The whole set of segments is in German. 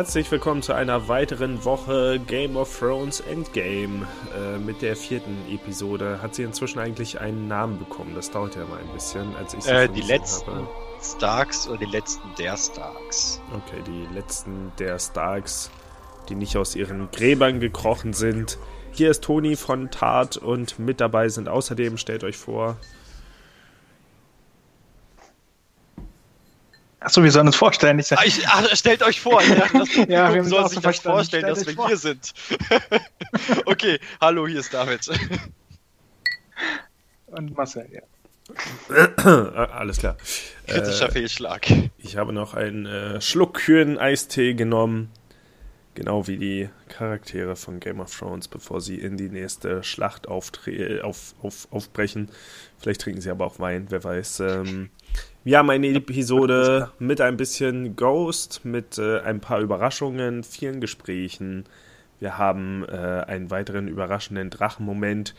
Herzlich willkommen zu einer weiteren Woche Game of Thrones Endgame. Äh, mit der vierten Episode hat sie inzwischen eigentlich einen Namen bekommen. Das dauert ja mal ein bisschen, als ich sie äh, Die letzten habe. Starks oder die letzten der Starks? Okay, die letzten der Starks, die nicht aus ihren Gräbern gekrochen sind. Hier ist Toni von Tart und mit dabei sind außerdem, stellt euch vor, Achso, wir sollen uns vorstellen. Ich, ach, ich, ach, stellt euch vor, ja, das ja, wir soll sich das vorstellen, dass wir vor. hier sind. okay, hallo, hier ist David. Und Marcel, ja. Alles klar. Kritischer äh, Fehlschlag. Ich habe noch einen äh, Schluck kühlen Eistee genommen. Genau wie die Charaktere von Game of Thrones, bevor sie in die nächste Schlacht auf, auf, aufbrechen. Vielleicht trinken sie aber auch Wein, wer weiß. Ähm, wir haben eine Episode mit ein bisschen Ghost, mit äh, ein paar Überraschungen, vielen Gesprächen. Wir haben äh, einen weiteren überraschenden Drachenmoment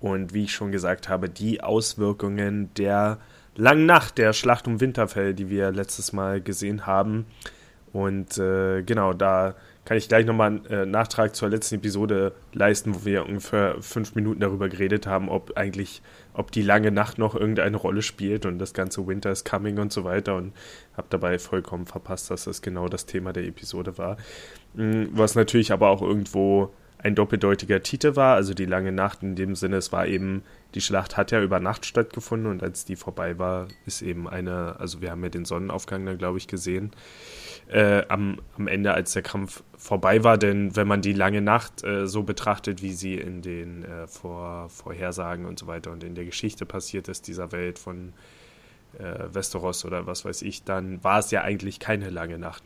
und wie ich schon gesagt habe, die Auswirkungen der langen Nacht der Schlacht um Winterfell, die wir letztes Mal gesehen haben. Und äh, genau, da kann ich gleich nochmal einen äh, Nachtrag zur letzten Episode leisten, wo wir ungefähr fünf Minuten darüber geredet haben, ob eigentlich, ob die lange Nacht noch irgendeine Rolle spielt und das ganze Winter is coming und so weiter und habe dabei vollkommen verpasst, dass das genau das Thema der Episode war. Mm, was natürlich aber auch irgendwo ein doppeldeutiger Titel war, also die lange Nacht in dem Sinne, es war eben, die Schlacht hat ja über Nacht stattgefunden und als die vorbei war, ist eben eine, also wir haben ja den Sonnenaufgang dann, glaube ich, gesehen, äh, am, am Ende, als der Kampf vorbei war. Denn wenn man die lange Nacht äh, so betrachtet, wie sie in den äh, Vor Vorhersagen und so weiter und in der Geschichte passiert ist, dieser Welt von äh, Westeros oder was weiß ich, dann war es ja eigentlich keine lange Nacht.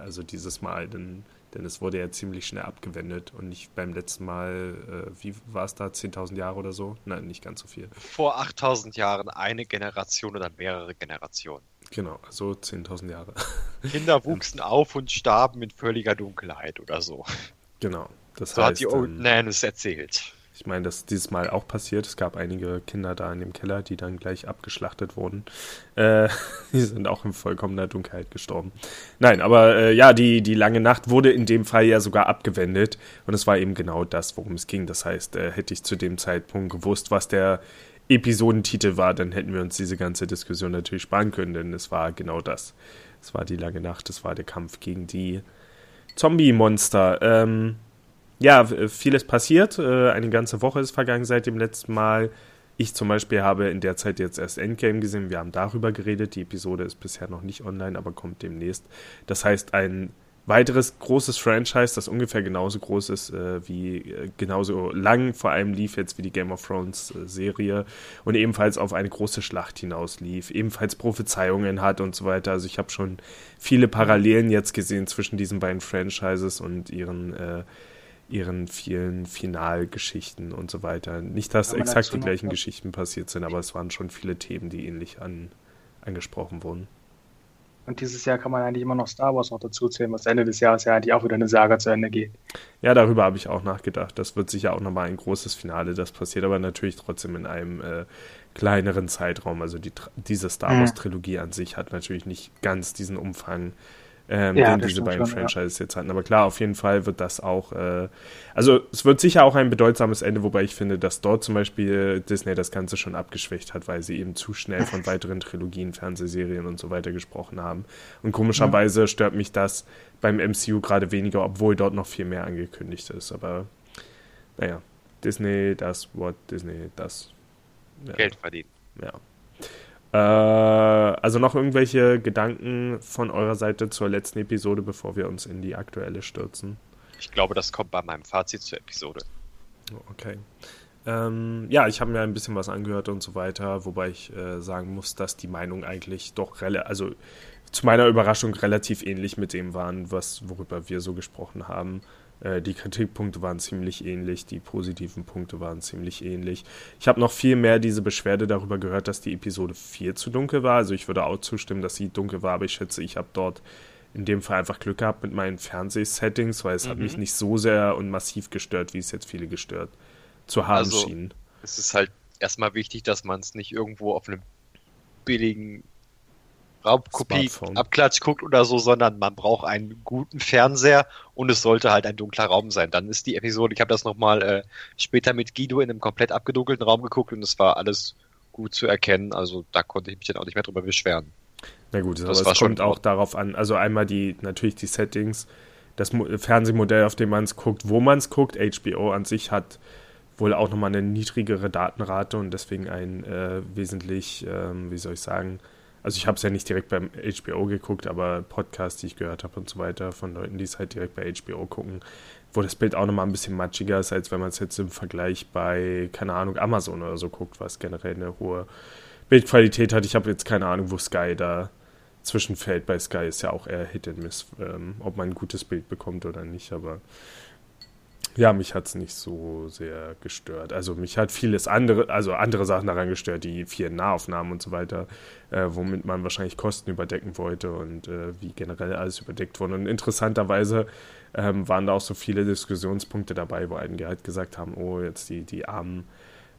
also dieses Mal, denn, denn es wurde ja ziemlich schnell abgewendet und nicht beim letzten Mal, äh, wie war es da, 10.000 Jahre oder so? Nein, nicht ganz so viel. Vor 8.000 Jahren eine Generation oder mehrere Generationen. Genau, also 10.000 Jahre. Kinder wuchsen auf und starben in völliger Dunkelheit oder so. Genau. Das so heißt, hat die Old ähm, Nan es erzählt. Ich meine, dass dieses Mal auch passiert. Es gab einige Kinder da in dem Keller, die dann gleich abgeschlachtet wurden. Äh, die sind auch in vollkommener Dunkelheit gestorben. Nein, aber äh, ja, die, die lange Nacht wurde in dem Fall ja sogar abgewendet. Und es war eben genau das, worum es ging. Das heißt, äh, hätte ich zu dem Zeitpunkt gewusst, was der Episodentitel war, dann hätten wir uns diese ganze Diskussion natürlich sparen können, denn es war genau das. Es war die lange Nacht, es war der Kampf gegen die Zombie-Monster. Ähm, ja, vieles passiert. Äh, eine ganze Woche ist vergangen seit dem letzten Mal. Ich zum Beispiel habe in der Zeit jetzt erst Endgame gesehen. Wir haben darüber geredet. Die Episode ist bisher noch nicht online, aber kommt demnächst. Das heißt, ein weiteres großes Franchise, das ungefähr genauso groß ist äh, wie äh, genauso lang vor allem lief jetzt wie die Game of Thrones äh, Serie und ebenfalls auf eine große Schlacht hinaus lief, ebenfalls Prophezeiungen hat und so weiter. Also ich habe schon viele Parallelen jetzt gesehen zwischen diesen beiden Franchises und ihren äh, ihren vielen Finalgeschichten und so weiter. Nicht, dass exakt die gleichen Geschichten passiert sind, aber es waren schon viele Themen, die ähnlich an, angesprochen wurden. Und dieses Jahr kann man eigentlich immer noch Star Wars noch dazu zählen, was Ende des Jahres ja eigentlich auch wieder eine Saga zu Ende geht. Ja, darüber habe ich auch nachgedacht. Das wird sicher auch nochmal ein großes Finale, das passiert, aber natürlich trotzdem in einem äh, kleineren Zeitraum. Also die, diese Star Wars-Trilogie an sich hat natürlich nicht ganz diesen Umfang, ähm, ja, den diese beiden schon, Franchises ja. jetzt hatten. Aber klar, auf jeden Fall wird das auch, äh, also es wird sicher auch ein bedeutsames Ende, wobei ich finde, dass dort zum Beispiel Disney das Ganze schon abgeschwächt hat, weil sie eben zu schnell von weiteren Trilogien, Fernsehserien und so weiter gesprochen haben. Und komischerweise ja. stört mich das beim MCU gerade weniger, obwohl dort noch viel mehr angekündigt ist. Aber naja, Disney, das Wort Disney, das. Geld verdienen. Ja. Äh, also noch irgendwelche Gedanken von eurer Seite zur letzten Episode, bevor wir uns in die aktuelle stürzen? Ich glaube, das kommt bei meinem Fazit zur Episode. Okay. Ähm, ja, ich habe mir ein bisschen was angehört und so weiter, wobei ich äh, sagen muss, dass die Meinung eigentlich doch relativ, also zu meiner Überraschung relativ ähnlich mit dem waren, was worüber wir so gesprochen haben. Äh, die Kritikpunkte waren ziemlich ähnlich, die positiven Punkte waren ziemlich ähnlich. Ich habe noch viel mehr diese Beschwerde darüber gehört, dass die Episode 4 zu dunkel war. Also ich würde auch zustimmen, dass sie dunkel war, aber ich schätze, ich habe dort in dem Fall einfach Glück gehabt mit meinen Fernsehsettings, weil es mhm. hat mich nicht so sehr und massiv gestört, wie es jetzt viele gestört zu haben also, schien. Es ist halt erstmal wichtig, dass man es nicht irgendwo auf einem billigen Raubkopie Abklatsch guckt oder so, sondern man braucht einen guten Fernseher und es sollte halt ein dunkler Raum sein. Dann ist die Episode, ich habe das nochmal äh, später mit Guido in einem komplett abgedunkelten Raum geguckt und es war alles gut zu erkennen. Also da konnte ich mich dann auch nicht mehr drüber beschweren. Na gut, das aber es kommt auch darauf an, also einmal die, natürlich die Settings, das Fernsehmodell, auf dem man es guckt, wo man es guckt. HBO an sich hat wohl auch nochmal eine niedrigere Datenrate und deswegen ein äh, wesentlich, ähm, wie soll ich sagen, also ich habe es ja nicht direkt beim HBO geguckt, aber Podcasts, die ich gehört habe und so weiter, von Leuten, die es halt direkt bei HBO gucken, wo das Bild auch nochmal ein bisschen matschiger ist, als wenn man es jetzt im Vergleich bei, keine Ahnung, Amazon oder so guckt, was generell eine hohe Bildqualität hat. Ich habe jetzt keine Ahnung, wo Sky da zwischenfällt. Bei Sky ist ja auch eher Hit and Miss, ähm, ob man ein gutes Bild bekommt oder nicht, aber ja, mich hat es nicht so sehr gestört. Also mich hat vieles andere, also andere Sachen daran gestört, die vielen Nahaufnahmen und so weiter, äh, womit man wahrscheinlich Kosten überdecken wollte und äh, wie generell alles überdeckt wurde. Und interessanterweise ähm, waren da auch so viele Diskussionspunkte dabei, wo einige halt gesagt haben, oh, jetzt die, die armen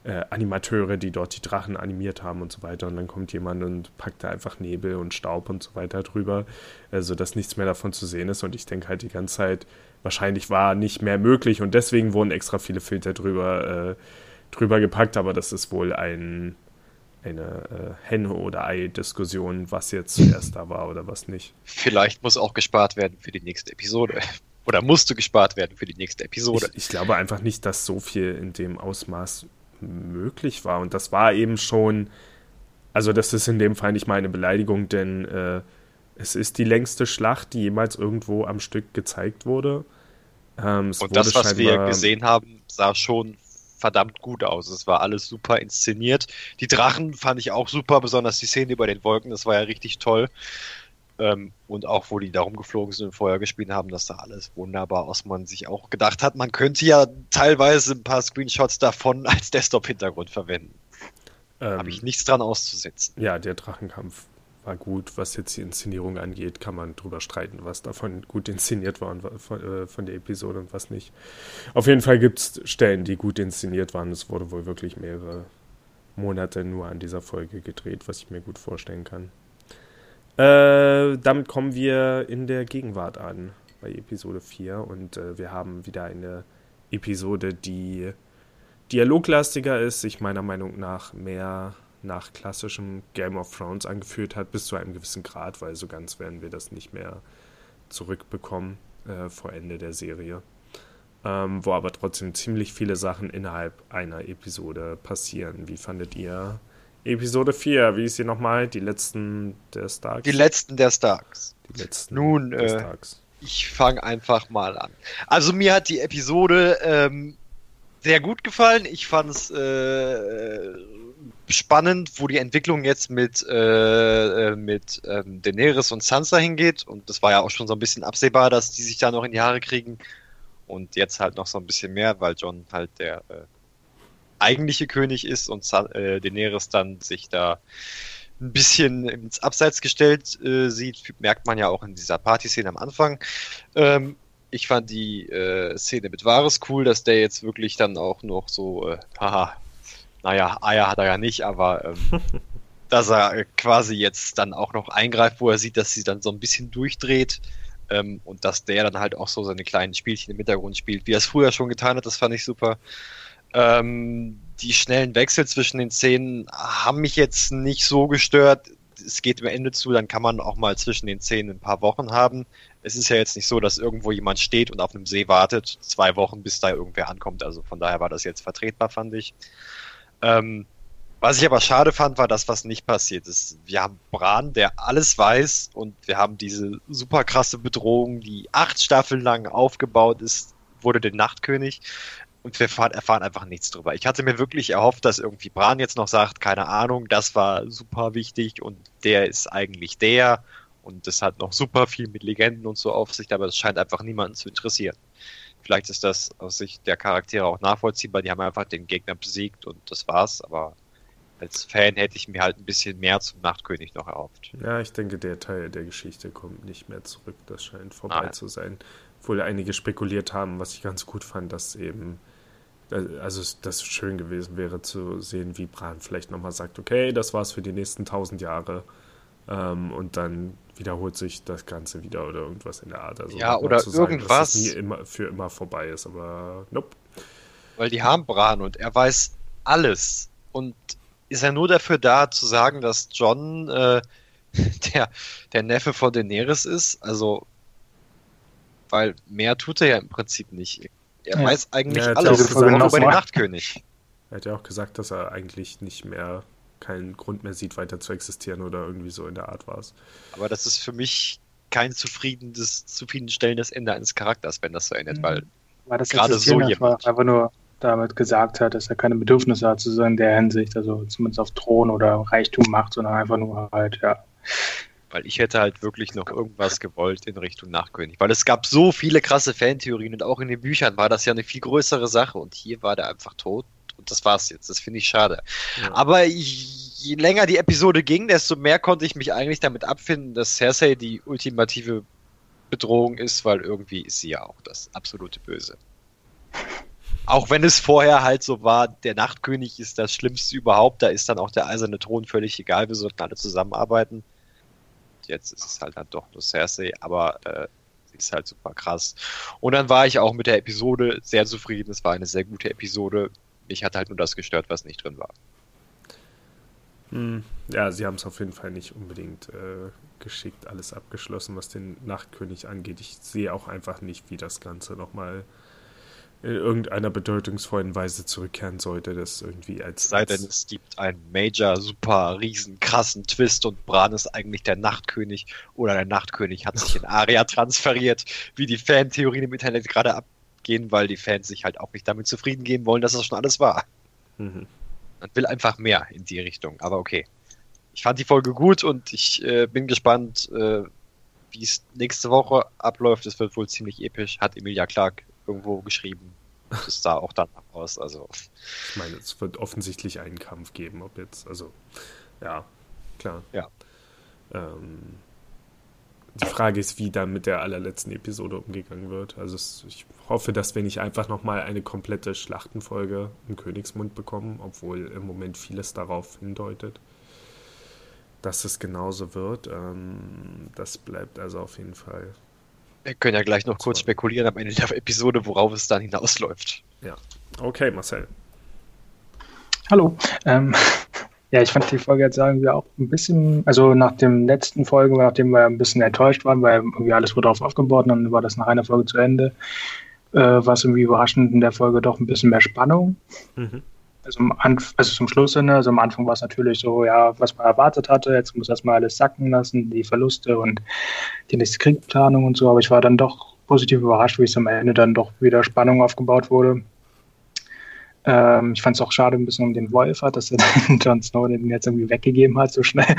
äh, Animateure, die dort die Drachen animiert haben und so weiter. Und dann kommt jemand und packt da einfach Nebel und Staub und so weiter drüber, äh, sodass nichts mehr davon zu sehen ist. Und ich denke halt die ganze Zeit, wahrscheinlich war nicht mehr möglich und deswegen wurden extra viele Filter drüber, äh, drüber gepackt, aber das ist wohl ein, eine äh, Henne- oder Ei-Diskussion, was jetzt zuerst da war oder was nicht. Vielleicht muss auch gespart werden für die nächste Episode. Oder musste gespart werden für die nächste Episode. Ich, ich glaube einfach nicht, dass so viel in dem Ausmaß möglich war. Und das war eben schon, also das ist in dem Fall nicht meine Beleidigung, denn äh, es ist die längste Schlacht, die jemals irgendwo am Stück gezeigt wurde. Ähm, und das, was wir gesehen haben, sah schon verdammt gut aus. Es war alles super inszeniert. Die Drachen fand ich auch super, besonders die Szene über den Wolken, das war ja richtig toll. Ähm, und auch, wo die da rumgeflogen sind und Feuer gespielt haben, das sah alles wunderbar aus. Man sich auch gedacht hat, man könnte ja teilweise ein paar Screenshots davon als Desktop-Hintergrund verwenden. Ähm, Habe ich nichts dran auszusetzen. Ja, der Drachenkampf war gut. Was jetzt die Inszenierung angeht, kann man drüber streiten, was davon gut inszeniert war und von, äh, von der Episode und was nicht. Auf jeden Fall gibt es Stellen, die gut inszeniert waren. Es wurde wohl wirklich mehrere Monate nur an dieser Folge gedreht, was ich mir gut vorstellen kann. Äh, damit kommen wir in der Gegenwart an, bei Episode 4. Und äh, wir haben wieder eine Episode, die dialoglastiger ist, sich meiner Meinung nach mehr nach klassischem Game of Thrones angeführt hat, bis zu einem gewissen Grad, weil so ganz werden wir das nicht mehr zurückbekommen äh, vor Ende der Serie. Ähm, wo aber trotzdem ziemlich viele Sachen innerhalb einer Episode passieren. Wie fandet ihr Episode 4? Wie ist sie nochmal? Die letzten der Starks? Die letzten der Starks. Die letzten Nun, der äh, Starks. ich fange einfach mal an. Also mir hat die Episode ähm, sehr gut gefallen. Ich fand es äh, spannend, wo die Entwicklung jetzt mit, äh, äh, mit ähm, Daenerys und Sansa hingeht. Und das war ja auch schon so ein bisschen absehbar, dass die sich da noch in die Haare kriegen. Und jetzt halt noch so ein bisschen mehr, weil John halt der äh, eigentliche König ist und äh, Daenerys dann sich da ein bisschen ins Abseits gestellt äh, sieht, merkt man ja auch in dieser Partyszene am Anfang. Ähm, ich fand die äh, Szene mit Varys cool, dass der jetzt wirklich dann auch noch so, äh, haha, naja, Eier hat er ja nicht, aber ähm, dass er quasi jetzt dann auch noch eingreift, wo er sieht, dass sie dann so ein bisschen durchdreht ähm, und dass der dann halt auch so seine kleinen Spielchen im Hintergrund spielt, wie er es früher schon getan hat, das fand ich super. Ähm, die schnellen Wechsel zwischen den Szenen haben mich jetzt nicht so gestört. Es geht am Ende zu, dann kann man auch mal zwischen den Szenen ein paar Wochen haben. Es ist ja jetzt nicht so, dass irgendwo jemand steht und auf einem See wartet, zwei Wochen, bis da irgendwer ankommt. Also von daher war das jetzt vertretbar, fand ich. Ähm, was ich aber schade fand, war das, was nicht passiert ist. Wir haben Bran, der alles weiß und wir haben diese super krasse Bedrohung, die acht Staffeln lang aufgebaut ist, wurde der Nachtkönig und wir erfahren, einfach nichts drüber. Ich hatte mir wirklich erhofft, dass irgendwie Bran jetzt noch sagt, keine Ahnung, das war super wichtig und der ist eigentlich der und das hat noch super viel mit Legenden und so auf sich, aber das scheint einfach niemanden zu interessieren. Vielleicht ist das aus Sicht der Charaktere auch nachvollziehbar. Die haben einfach den Gegner besiegt und das war's. Aber als Fan hätte ich mir halt ein bisschen mehr zum Nachtkönig noch erhofft. Ja, ich denke, der Teil der Geschichte kommt nicht mehr zurück. Das scheint vorbei ah, zu sein. Obwohl einige spekuliert haben, was ich ganz gut fand, dass eben, also das schön gewesen wäre zu sehen, wie Bran vielleicht nochmal sagt, okay, das war's für die nächsten tausend Jahre. Ähm, und dann wiederholt sich das Ganze wieder oder irgendwas in der Art. Also ja, oder zu sagen, irgendwas. Dass es nie immer, für immer vorbei ist, aber nope. Weil die haben Bran und er weiß alles. Und ist er nur dafür da, zu sagen, dass John äh, der, der Neffe von Daenerys ist? Also, weil mehr tut er ja im Prinzip nicht. Er Ja. weiß eigentlich Ja, er alles, auch gesagt, auch über den er- Nachtkönig. Er hat ja auch gesagt, dass er eigentlich nicht mehr keinen Grund mehr sieht, weiter zu existieren oder irgendwie so in der Art war es. Aber das ist für mich kein zufriedenes, zufriedenstellendes Ende eines Charakters, wenn das so endet, Mhm. weil Weil das Gerade so einfach, jemand. einfach nur damit gesagt hat, dass er keine Bedürfnisse hat, zu so in der Hinsicht, also zumindest auf Thron oder Reichtum macht, sondern einfach nur halt, ja. Weil ich hätte halt wirklich noch irgendwas gewollt in Richtung Nachkönig. Weil es gab so viele krasse Fantheorien und auch in den Büchern war das ja eine viel größere Sache und hier war der einfach tot und das war's jetzt. Das finde ich schade. Ja. Aber je länger die Episode ging, desto mehr konnte ich mich eigentlich damit abfinden, dass Cersei die ultimative Bedrohung ist, weil irgendwie ist sie ja auch das absolute Böse. Auch wenn es vorher halt so war, der Nachtkönig ist das Schlimmste überhaupt, da ist dann auch der eiserne Thron völlig egal, wir sollten alle zusammenarbeiten. Jetzt ist es halt dann doch nur Cersei, aber äh, sie ist halt super krass. Und dann war ich auch mit der Episode sehr zufrieden, es war eine sehr gute Episode. Mich hat halt nur das gestört, was nicht drin war. Hm, Ja, sie haben es auf jeden Fall nicht unbedingt äh, geschickt alles abgeschlossen, was den Nachtkönig angeht. Ich sehe auch einfach nicht, wie das Ganze nochmal in irgendeiner bedeutungsvollen Weise zurückkehren sollte, das irgendwie als. Sei denn, es gibt einen Major, super, riesen, krassen Twist und Bran ist eigentlich der Nachtkönig oder der Nachtkönig hat sich in Aria transferiert, wie die Fantheorien im Internet gerade abgehen, weil die Fans sich halt auch nicht damit zufrieden geben wollen, dass das schon alles war. Mhm. Man will einfach mehr in die Richtung, aber okay. Ich fand die Folge gut und ich äh, bin gespannt, äh, wie es nächste Woche abläuft. Es wird wohl ziemlich episch, hat Emilia Clark irgendwo geschrieben. Das sah auch danach aus, also. Ich meine, es wird offensichtlich einen Kampf geben, ob jetzt, also, ja, klar. Ja. Ähm, die Frage ist, wie dann mit der allerletzten Episode umgegangen wird. Also es, ich hoffe, dass wir nicht einfach nochmal eine komplette Schlachtenfolge im Königsmund bekommen, obwohl im Moment vieles darauf hindeutet, dass es genauso wird. Ähm, das bleibt also auf jeden Fall. Wir können ja gleich noch kurz spekulieren am Ende der Episode, worauf es dann hinausläuft. Okay, Marcel. Hallo. Ähm, ja, ich fand die Folge jetzt irgendwie auch ein bisschen, also nach dem letzten Folge, nachdem wir ein bisschen enttäuscht waren, weil irgendwie alles wurde darauf aufgebaut und dann war das nach einer Folge zu Ende, äh, war es irgendwie überraschend in der Folge doch ein bisschen mehr Spannung. Mhm. Also, also zum Schluss hin, also am Anfang war es natürlich so, ja, was man erwartet hatte, jetzt muss erstmal alles sacken lassen, die Verluste und die nächste Kriegsplanung und so, aber ich war dann doch positiv überrascht, wie es am Ende dann doch wieder Spannung aufgebaut wurde. Ähm, ich fand es auch schade ein bisschen um den Wolf hat, dass er dann Jon Snow den jetzt irgendwie weggegeben hat, so schnell.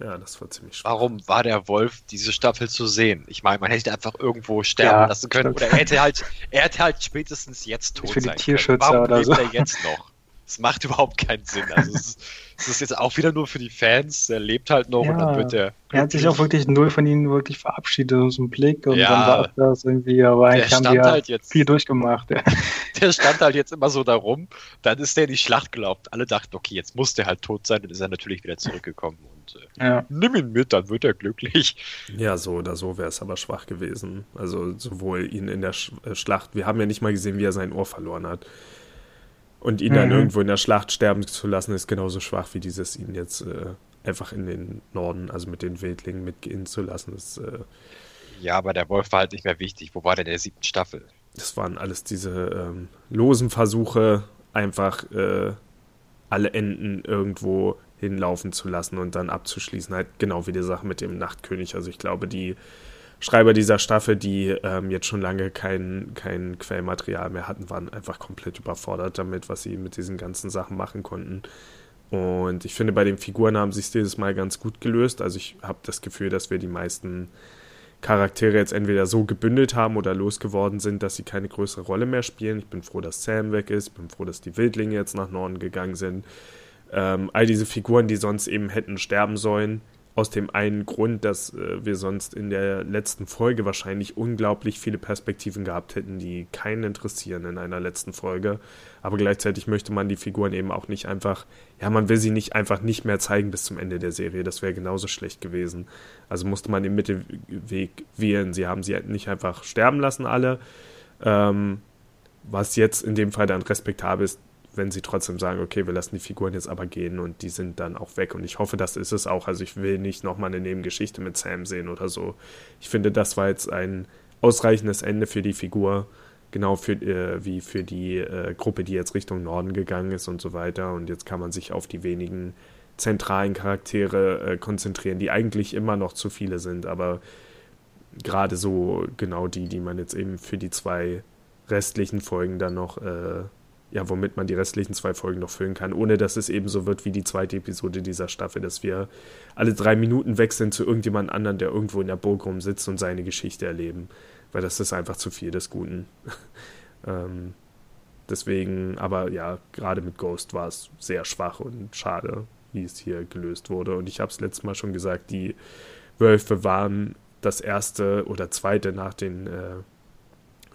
Ja, das war ziemlich schwach. Warum war der Wolf diese Staffel zu sehen? Ich meine, man hätte ihn einfach irgendwo sterben Ja, lassen können. stimmt. Oder er hätte halt, er hätte halt spätestens jetzt tot Für die sein Tierschützer können. Warum oder lebt so. er jetzt noch? Das macht überhaupt keinen Sinn. Also es ist, es ist jetzt auch wieder nur für die Fans. Er lebt halt noch und dann Ja. wird er. Er hat sich auch wirklich null von ihnen wirklich verabschiedet, so ein Blick und Ja. dann war das irgendwie, aber Der eigentlich haben die stand ja halt jetzt, viel durchgemacht. Ja. der stand halt jetzt immer so da rum. Dann ist der in die Schlacht gelaufen. Alle dachten, okay, jetzt muss der halt tot sein. Dann ist er natürlich wieder zurückgekommen und äh, Ja. nimm ihn mit, dann wird er glücklich. Ja, so oder so wäre es aber schwach gewesen. Also sowohl ihn in der äh, Schlacht, wir haben ja nicht mal gesehen, wie er sein Ohr verloren hat. Und ihn dann Mhm. irgendwo in der Schlacht sterben zu lassen, ist genauso schwach wie dieses, ihn jetzt äh, einfach in den Norden, also mit den Wildlingen mitgehen zu lassen. Das, äh, Ja, aber der Wolf war halt nicht mehr wichtig. Wo war der in der siebten Staffel? das waren alles diese ähm, losen Versuche, einfach äh, alle Enden irgendwo hinlaufen zu lassen und dann abzuschließen. Halt genau wie die Sache mit dem Nachtkönig. Also ich glaube, die Schreiber dieser Staffel, die ähm, jetzt schon lange kein, kein Quellmaterial mehr hatten, waren einfach komplett überfordert damit, was sie mit diesen ganzen Sachen machen konnten. Und ich finde, bei den Figuren haben sie es dieses Mal ganz gut gelöst. Also ich habe das Gefühl, dass wir die meisten Charaktere jetzt entweder so gebündelt haben oder losgeworden sind, dass sie keine größere Rolle mehr spielen. Ich bin froh, dass Sam weg ist, bin froh, dass die Wildlinge jetzt nach Norden gegangen sind. Ähm, all diese Figuren, die sonst eben hätten sterben sollen, aus dem einen Grund, dass äh, wir sonst in der letzten Folge wahrscheinlich unglaublich viele Perspektiven gehabt hätten, die keinen interessieren in einer letzten Folge. Aber gleichzeitig möchte man die Figuren eben auch nicht einfach, ja, man will sie nicht einfach nicht mehr zeigen bis zum Ende der Serie. Das wäre genauso schlecht gewesen. Also musste man den Mittelweg wählen. Sie haben sie nicht einfach sterben lassen, alle. Ähm, was jetzt in dem Fall dann respektabel ist, wenn sie trotzdem sagen, okay, wir lassen die Figuren jetzt aber gehen und die sind dann auch weg. Und ich hoffe, das ist es auch. Also ich will nicht nochmal eine Nebengeschichte mit Sam sehen oder so. Ich finde, das war jetzt ein ausreichendes Ende für die Figur, genau für, äh, wie für die äh, Gruppe, die jetzt Richtung Norden gegangen ist und so weiter. Und jetzt kann man sich auf die wenigen zentralen Charaktere äh, konzentrieren, die eigentlich immer noch zu viele sind, aber gerade so genau die, die man jetzt eben für die zwei restlichen Folgen dann noch äh, ja, womit man die restlichen zwei Folgen noch füllen kann, ohne dass es eben so wird wie die zweite Episode dieser Staffel, dass wir alle drei Minuten wechseln zu irgendjemand anderen, der irgendwo in der Burg rumsitzt und seine Geschichte erleben. Weil das ist einfach zu viel des Guten. ähm, deswegen, aber ja, gerade mit Ghost war es sehr schwach und schade, wie es hier gelöst wurde. Und ich habe es letztes Mal schon gesagt, die Wölfe waren das erste oder zweite nach den äh,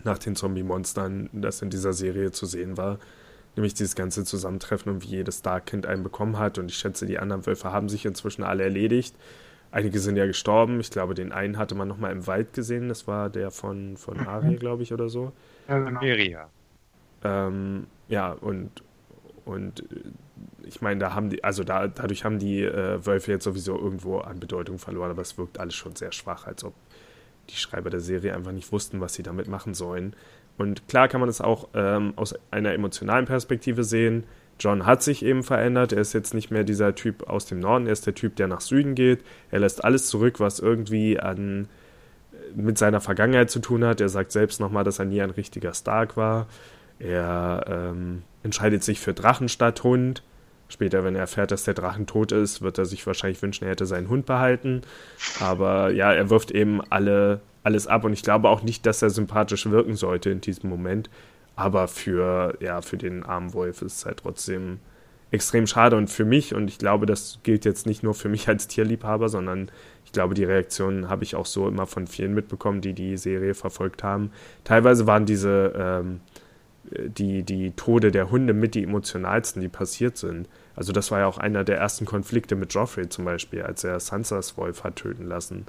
nach den Zombie-Monstern, das in dieser Serie zu sehen war. Nämlich dieses ganze Zusammentreffen und wie jedes Dark-Kind einen bekommen hat. Und ich schätze, die anderen Wölfe haben sich inzwischen alle erledigt. Einige sind ja gestorben. Ich glaube, den einen hatte man noch mal im Wald gesehen. Das war der von, von mhm. Aria, glaube ich, oder so. Ja, genau. Ähm, ja, und, und ich meine, da haben die, also da, dadurch haben die äh, Wölfe jetzt sowieso irgendwo an Bedeutung verloren, aber es wirkt alles schon sehr schwach, als ob die Schreiber der Serie einfach nicht wussten, was sie damit machen sollen. Und klar kann man es auch ähm, aus einer emotionalen Perspektive sehen. John hat sich eben verändert. Er ist jetzt nicht mehr dieser Typ aus dem Norden. Er ist der Typ, der nach Süden geht. Er lässt alles zurück, was irgendwie an, äh, mit seiner Vergangenheit zu tun hat. Er sagt selbst nochmal, dass er nie ein richtiger Stark war. Er ähm, entscheidet sich für Drachen statt Hund. Später, wenn er erfährt, dass der Drachen tot ist, wird er sich wahrscheinlich wünschen, er hätte seinen Hund behalten. Aber ja, er wirft eben alle, alles ab und ich glaube auch nicht, dass er sympathisch wirken sollte in diesem Moment. Aber für, ja, für den armen Wolf ist es halt trotzdem extrem schade und für mich, und ich glaube, das gilt jetzt nicht nur für mich als Tierliebhaber, sondern ich glaube, die Reaktionen habe ich auch so immer von vielen mitbekommen, die die Serie verfolgt haben. Teilweise waren diese ähm, die, die Tode der Hunde mit die emotionalsten, die passiert sind. Also das war ja auch einer der ersten Konflikte mit Joffrey zum Beispiel, als er Sansas Wolf hat töten lassen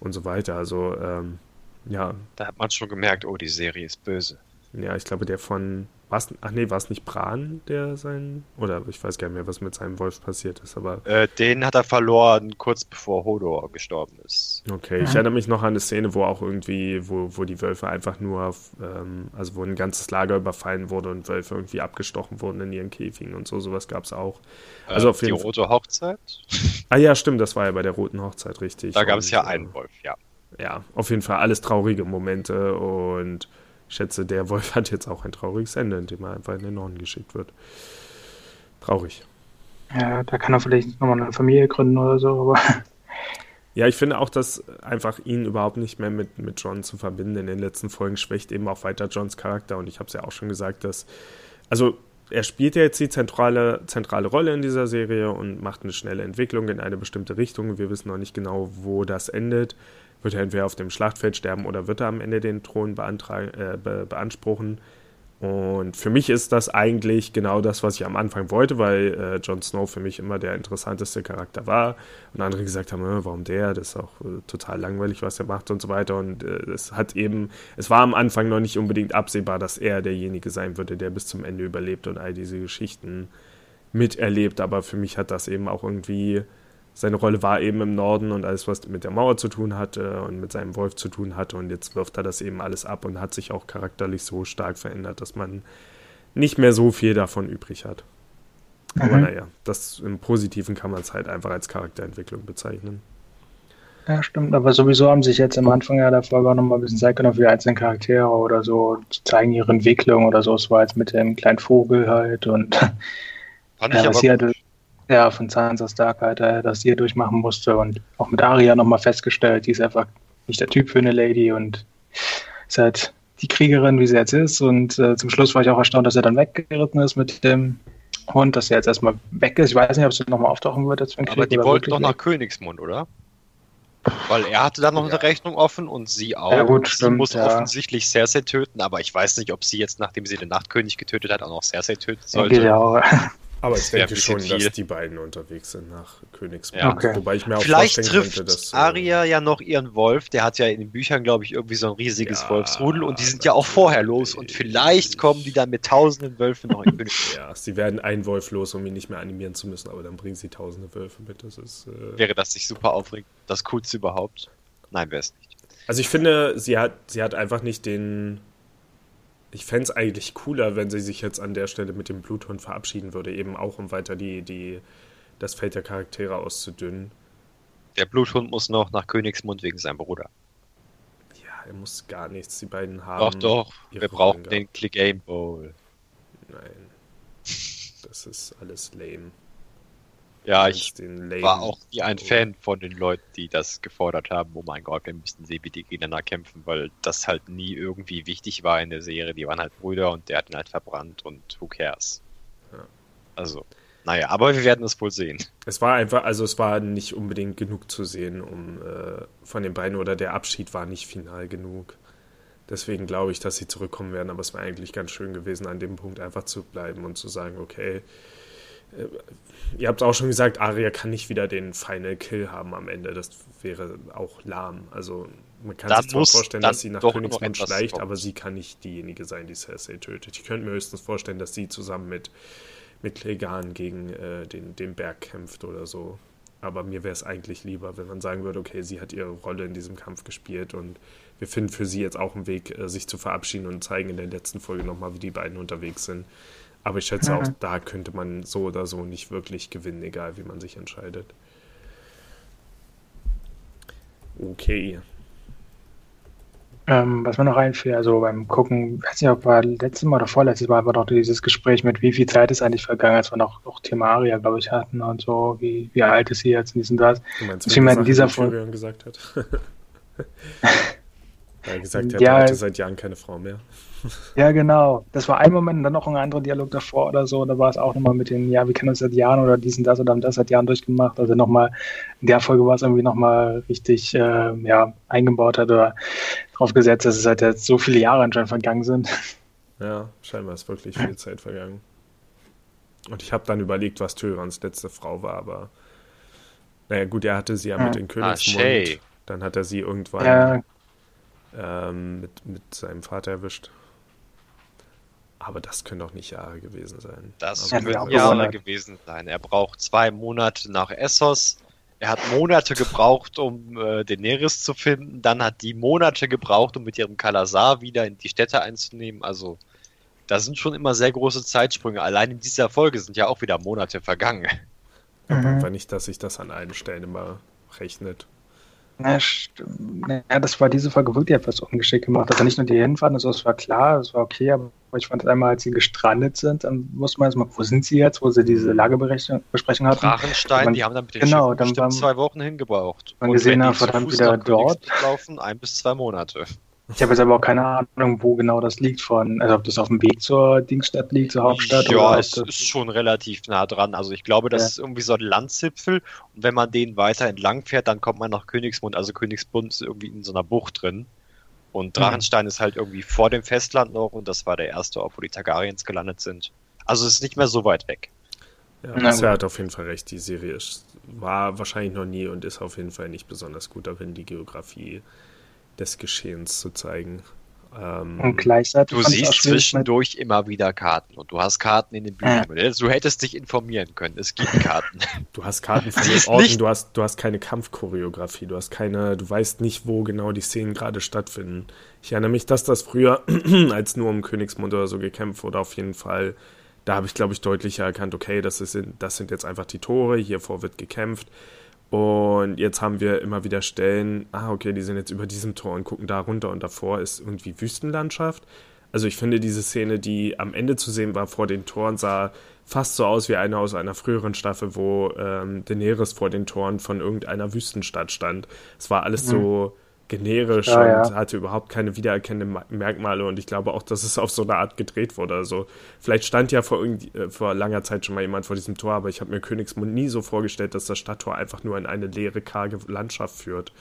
und so weiter. Also ähm, ja. Da hat man schon gemerkt, oh, die Serie ist böse. Ja, ich glaube, der von war's, ach nee, war es nicht Bran, der sein. Oder ich weiß gar nicht mehr, was mit seinem Wolf passiert ist, aber. Äh, den hat er verloren, kurz bevor Hodor gestorben ist. Okay, ich erinnere mich noch an eine Szene, wo auch irgendwie, wo, wo die Wölfe einfach nur, ähm, also wo ein ganzes Lager überfallen wurde und Wölfe irgendwie abgestochen wurden in ihren Käfigen und so, sowas gab es auch. Also äh, auf jeden die rote Hochzeit? Ah ja, stimmt, das war ja bei der roten Hochzeit, richtig. Da gab es ja einen Wolf, ja. Ja, auf jeden Fall alles traurige Momente und ich schätze, der Wolf hat jetzt auch ein trauriges Ende, indem er einfach in den Norden geschickt wird. Traurig. Ja, da kann er vielleicht nochmal eine Familie gründen oder so, aber. Ja, ich finde auch, dass einfach ihn überhaupt nicht mehr mit, mit John zu verbinden in den letzten Folgen schwächt eben auch weiter Johns Charakter. Und ich habe es ja auch schon gesagt, dass. Also, er spielt ja jetzt die zentrale, zentrale Rolle in dieser Serie und macht eine schnelle Entwicklung in eine bestimmte Richtung. Wir wissen noch nicht genau, wo das endet wird er entweder auf dem Schlachtfeld sterben oder wird er am Ende den Thron äh, be beanspruchen. Und für mich ist das eigentlich genau das, was ich am Anfang wollte, weil äh, Jon Snow für mich immer der interessanteste Charakter war. Und andere gesagt haben, äh, warum der? Das ist auch äh, total langweilig, was er macht und so weiter. Und äh, es hat eben, es war am Anfang noch nicht unbedingt absehbar, dass er derjenige sein würde, der bis zum Ende überlebt und all diese Geschichten miterlebt. Aber für mich hat das eben auch irgendwie seine Rolle war eben im Norden und alles, was mit der Mauer zu tun hatte und mit seinem Wolf zu tun hatte. Und jetzt wirft er das eben alles ab und hat sich auch charakterlich so stark verändert, dass man nicht mehr so viel davon übrig hat. Mhm. Aber naja, das im Positiven kann man es halt einfach als Charakterentwicklung bezeichnen. Ja, stimmt, aber sowieso haben sich jetzt am Anfang ja der Folge auch nochmal ein bisschen Zeit genommen für die einzelnen Charaktere oder so, zeigen ihre Entwicklung oder so. Es war jetzt mit dem kleinen Vogel halt und Fand ich ja, aber halt, ja, von Sansa Stark halt, dass sie durchmachen musste und auch mit Arya nochmal festgestellt, die ist einfach nicht der Typ für eine Lady und ist halt die Kriegerin, wie sie jetzt ist. Und äh, zum Schluss war ich auch erstaunt, dass er dann weggeritten ist mit dem Hund, dass er jetzt erstmal weg ist. Ich weiß nicht, ob es nochmal auftauchen wird jetzt Aber die wollten doch nach Königsmund, oder? Weil er hatte dann noch ja. eine Rechnung offen und sie auch. Ja, gut, sie stimmt, muss ja. offensichtlich Cersei töten, aber ich weiß nicht, ob sie jetzt, nachdem sie den Nachtkönig getötet hat, auch noch Cersei töten sollte. Geht ja auch. Aber ich denke schon, viel. dass die beiden unterwegs sind nach Königsmund. Ja. Okay. Wobei ich mir auch Vielleicht trifft könnte, dass, Arya ja noch ihren Wolf. Der hat ja in den Büchern, glaube ich, irgendwie so ein riesiges ja, Wolfsrudel und die sind ja auch vorher los. Und vielleicht kommen die dann mit tausenden Wölfen noch in Königsmund. Ja, sie werden einen Wolf los, um ihn nicht mehr animieren zu müssen, aber dann bringen sie tausende Wölfe mit. Das ist, äh... Wäre das nicht super aufregend? Das Coolste überhaupt? Nein, wäre es nicht. Also ich finde, sie hat, sie hat einfach nicht den ich fände es eigentlich cooler, wenn sie sich jetzt an der Stelle mit dem Bluthund verabschieden würde, eben auch um weiter die, die, das Feld der Charaktere auszudünnen. Der Bluthund muss noch nach Königsmund wegen seinem Bruder. Ja, er muss gar nichts. Die beiden haben. Doch, doch. Wir brauchen den Click Game Bowl. Nein. Das ist alles lame. Ja, ich war auch nie ein Fan von den Leuten, die das gefordert haben. Oh mein Gott, wir müssten sehen, wie die gegeneinander kämpfen, weil das halt nie irgendwie wichtig war in der Serie. Die waren halt Brüder und der hat ihn halt verbrannt und who cares. Ja. Also, naja, aber wir werden es wohl sehen. Es war einfach, also es war nicht unbedingt genug zu sehen, um äh, von den beiden oder der Abschied war nicht final genug. Deswegen glaube ich, dass sie zurückkommen werden, aber es war eigentlich ganz schön gewesen, an dem Punkt einfach zu bleiben und zu sagen, okay, ihr habt auch schon gesagt, Arya kann nicht wieder den Final Kill haben am Ende. Das wäre auch lahm. Also man kann dann sich zwar vorstellen, dass sie nach Königsmund schleicht, kommt. aber sie kann nicht diejenige sein, die Cersei tötet. Ich könnte mir höchstens vorstellen, dass sie zusammen mit, mit Clegan gegen äh, den, den Berg kämpft oder so. Aber mir wäre es eigentlich lieber, wenn man sagen würde, okay, sie hat ihre Rolle in diesem Kampf gespielt und wir finden für sie jetzt auch einen Weg, äh, sich zu verabschieden und zeigen in der letzten Folge nochmal, wie die beiden unterwegs sind. Aber ich schätze mhm. auch, da könnte man so oder so nicht wirklich gewinnen, egal wie man sich entscheidet. Okay. Ähm, was mir noch einfiel, also beim Gucken, weiß nicht, ob war letztes Mal oder vorletztes Mal war doch dieses Gespräch mit, wie viel Zeit ist eigentlich vergangen, als wir noch, noch Thema Aria, glaube ich, hatten und so, wie, wie alt ist sie jetzt und dies und das. Du meinst, Deswegen in dieser Folge gesagt hat. er gesagt hat, ja, er hatte seit Jahren keine Frau mehr. Ja, genau. Das war ein Moment und dann noch ein anderer Dialog davor oder so. Da war es auch nochmal mit den, ja, wir kennen uns seit Jahren oder diesen, das oder haben das seit Jahren durchgemacht. Also nochmal, in der Folge war es irgendwie nochmal richtig, äh, ja, eingebaut hat oder drauf gesetzt, dass es halt jetzt so viele Jahre anscheinend vergangen sind. Ja, scheinbar ist wirklich viel Zeit vergangen. Und ich habe dann überlegt, was Tyrans letzte Frau war, aber naja, gut, er hatte sie ja mit den Königsmund. Ah, dann hat er sie irgendwann ja. ähm, mit, mit seinem Vater erwischt. Aber das können doch nicht Jahre gewesen sein. Das Aber können Jahre gewesen sein. Er braucht zwei Monate nach Essos. Er hat Monate gebraucht, um äh, Daenerys zu finden. Dann hat die Monate gebraucht, um mit ihrem Kalasar wieder in die Städte einzunehmen. Also, da sind schon immer sehr große Zeitsprünge. Allein in dieser Folge sind ja auch wieder Monate vergangen. Aber mhm. einfach nicht, dass sich das an allen Stellen immer rechnet. Ja, ja, das war diese Folge wirklich etwas ungeschickt gemacht. Also nicht nur die Hinfahrt, also es war klar, es war okay, aber ich fand einmal, als sie gestrandet sind, dann wusste man erstmal, wo sind sie jetzt, wo sie diese Lagebesprechung hatten. Drachenstein, man, die haben dann mit den genau, dann zwei Wochen hingebraucht. Man gesehen hat, verdammt wieder dort. Laufen, ein bis zwei Monate. Ich habe jetzt aber auch keine Ahnung, wo genau das liegt von, also ob das auf dem Weg zur Dingstadt liegt, zur Hauptstadt. Ja, oder es ist schon relativ nah dran. Also ich glaube, das ja. ist irgendwie so ein Landzipfel und wenn man den weiter entlang fährt, dann kommt man nach Königsmund. Also Königsmund ist irgendwie in so einer Bucht drin. Und. Drachenstein mhm. ist halt irgendwie vor dem Festland noch und das war der erste Ort, wo die Targaryens gelandet sind. Also es ist nicht mehr so weit weg. Ja, Sir hat auf jeden Fall recht. Die Serie ist, war wahrscheinlich noch nie und ist auf jeden Fall nicht besonders gut darin, die Geografie des Geschehens zu zeigen. Ähm, und gleichzeitig du siehst zwischendurch immer wieder Karten und du hast Karten in den Büchern. Ja. Du hättest dich informieren können. Es gibt Karten. Du hast Karten von den Orten, du hast, du hast keine Kampfchoreografie, du hast keine, du weißt nicht, wo genau die Szenen gerade stattfinden. Ich erinnere mich, dass das früher, als nur um Königsmund oder so gekämpft wurde, auf jeden Fall, da habe ich, glaube ich, deutlicher erkannt, okay, das, ist, das sind jetzt einfach die Tore, hiervor wird gekämpft. Und jetzt haben wir immer wieder Stellen, ah, okay, die sind jetzt über diesem Tor und gucken da runter und davor ist irgendwie Wüstenlandschaft. Also ich finde diese Szene, die am Ende zu sehen war vor den Toren, sah fast so aus wie eine aus einer früheren Staffel, wo ähm, Daenerys vor den Toren von irgendeiner Wüstenstadt stand. Es war alles mhm. so generisch ja, und ja. hatte überhaupt keine wiedererkennenden Merkmale und ich glaube auch, dass es auf so eine Art gedreht wurde. Also vielleicht stand ja vor, äh, vor langer Zeit schon mal jemand vor diesem Tor, aber ich habe mir Königsmund nie so vorgestellt, dass das Stadttor einfach nur in eine leere, karge Landschaft führt,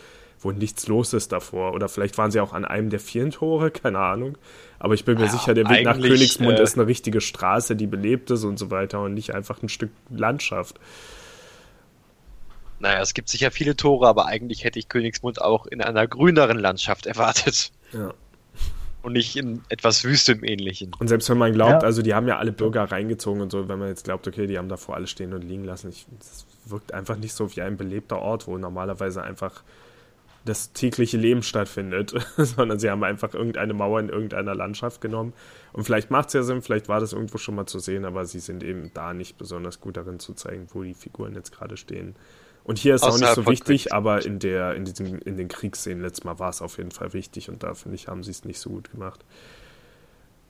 wo nichts los ist davor. Oder vielleicht waren sie auch an einem der vielen Tore, keine Ahnung. Aber ich bin mir ja, sicher, der Weg nach Königsmund äh, ist eine richtige Straße, die belebt ist und so weiter und nicht einfach ein Stück Landschaft. Naja, es gibt sicher viele Tore, aber eigentlich hätte ich Königsmund auch in einer grüneren Landschaft erwartet. Ja. Und nicht in etwas Wüstem ähnlichen. Und selbst wenn man glaubt, ja. also die haben ja alle Bürger reingezogen und so, wenn man jetzt glaubt, okay, die haben davor alle stehen und liegen lassen, es wirkt einfach nicht so wie ein belebter Ort, wo normalerweise einfach das tägliche Leben stattfindet, sondern sie haben einfach irgendeine Mauer in irgendeiner Landschaft genommen. Und vielleicht macht es ja Sinn, vielleicht war das irgendwo schon mal zu sehen, aber sie sind eben da nicht besonders gut darin zu zeigen, wo die Figuren jetzt gerade stehen. Und hier ist auch nicht so wichtig, aber in der, in diesem, in den Kriegsszenen letztes Mal war es auf jeden Fall wichtig und da finde ich, haben sie es nicht so gut gemacht.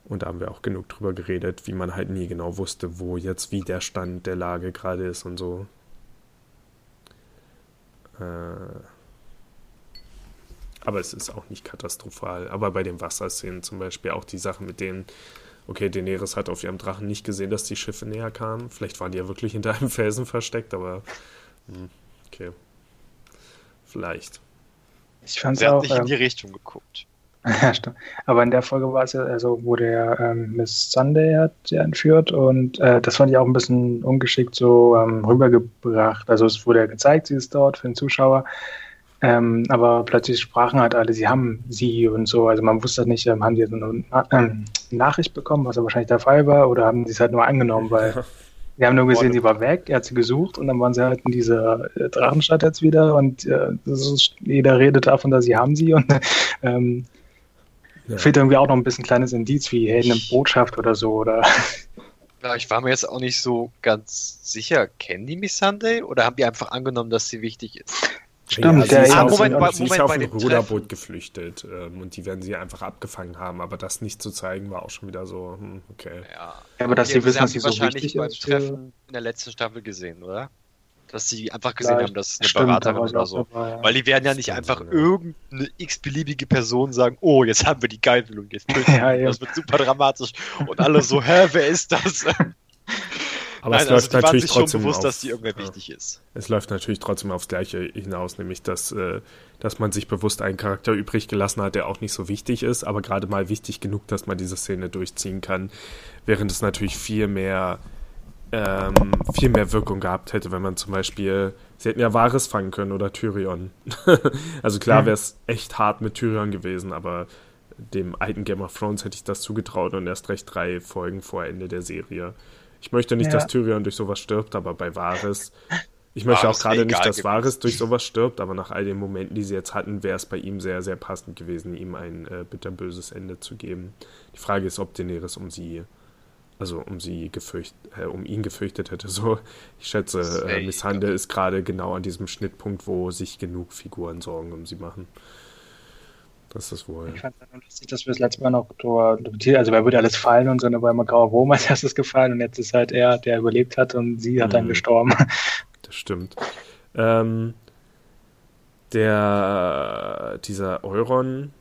Und da haben wir auch genug drüber geredet, wie man halt nie genau wusste, wo jetzt wie der Stand der Lage gerade ist und so. Äh, aber es ist auch nicht katastrophal. Aber bei den Wasserszenen zum Beispiel auch die Sachen mit denen, okay, Daenerys hat auf ihrem Drachen nicht gesehen, dass die Schiffe näher kamen. Vielleicht waren die ja wirklich hinter einem Felsen versteckt, aber mh, hm. Okay. Vielleicht. Ich fand es auch. nicht ähm, in die Richtung geguckt. ja, stimmt. Aber in der Folge war es ja, also wo der ähm, Miss Sunday hat ja entführt und äh, das fand ich auch ein bisschen ungeschickt so ähm, rübergebracht. Also es wurde ja gezeigt, sie ist dort für den Zuschauer. Ähm, aber plötzlich sprachen halt alle, sie haben sie und so. Also man wusste nicht, ähm, haben die so eine ähm, Nachricht bekommen, was ja wahrscheinlich der Fall war, oder haben sie es halt nur angenommen, weil Wir haben nur gesehen, sie war weg, er hat sie gesucht und dann waren sie halt in dieser äh, Drachenstadt jetzt wieder und äh, ist, jeder redet davon, dass sie haben sie und ähm, ja. fehlt irgendwie auch noch ein bisschen kleines Indiz wie hey, eine Botschaft oder so oder. Ja, ich war mir jetzt auch nicht so ganz sicher, kennen die Miss Sunday oder haben die einfach angenommen, dass sie wichtig ist? Stimmt, ja, der ist, auf, Moment, Moment, sie ist auf ein Ruderboot geflüchtet ähm, und die werden sie einfach abgefangen haben, aber das nicht zu zeigen war auch schon wieder so, hm, okay. Ja, aber dass sie wissen, dass sie so wahrscheinlich beim Treffen in der letzten Staffel gesehen, oder? Dass sie einfach gesehen Vielleicht. haben, dass es eine Stimmt, Beraterin oder so. Dabei, ja. Weil die werden ja nicht Stimmt, einfach ja. irgendeine x-beliebige Person sagen, oh, jetzt haben wir die Geiselung, jetzt töten ja, Das wird super dramatisch. Und alle so, hä, wer ist das? Aber Nein, es läuft also natürlich trotzdem bewusst, auf, dass die irgendwer wichtig ist. Es läuft natürlich trotzdem aufs Gleiche hinaus, nämlich dass, äh, dass man sich bewusst einen Charakter übrig gelassen hat, der auch nicht so wichtig ist, aber gerade mal wichtig genug, dass man diese Szene durchziehen kann, während es natürlich viel mehr ähm, viel mehr Wirkung gehabt hätte, wenn man zum Beispiel, sie hätten ja Wahres fangen können oder Tyrion. also klar wäre es echt hart mit Tyrion gewesen, aber dem alten Game of Thrones hätte ich das zugetraut und erst recht drei Folgen vor Ende der Serie. Ich möchte nicht, ja. dass Tyrion durch sowas stirbt, aber bei Varys. Ich möchte auch gerade nicht, dass Varys durch sowas stirbt, aber nach all den Momenten, die sie jetzt hatten, wäre es bei ihm sehr, sehr passend gewesen, ihm ein äh, bitterböses Ende zu geben. Die Frage ist, ob Daenerys um sie, also um sie gefürcht, äh, um ihn gefürchtet hätte. So, ich schätze, äh, Misshandel ist gerade genau an diesem Schnittpunkt, wo sich genug Figuren Sorgen um sie machen. Das ist wohl. Ich fand es dann lustig, dass wir das letzte Mal noch diskutiert Also, wer würde alles fallen und so, da war immer grauer Wurm als erstes gefallen und jetzt ist halt er, der überlebt hat und sie hat mhm. dann gestorben. Das stimmt. Ähm, der, dieser Euron,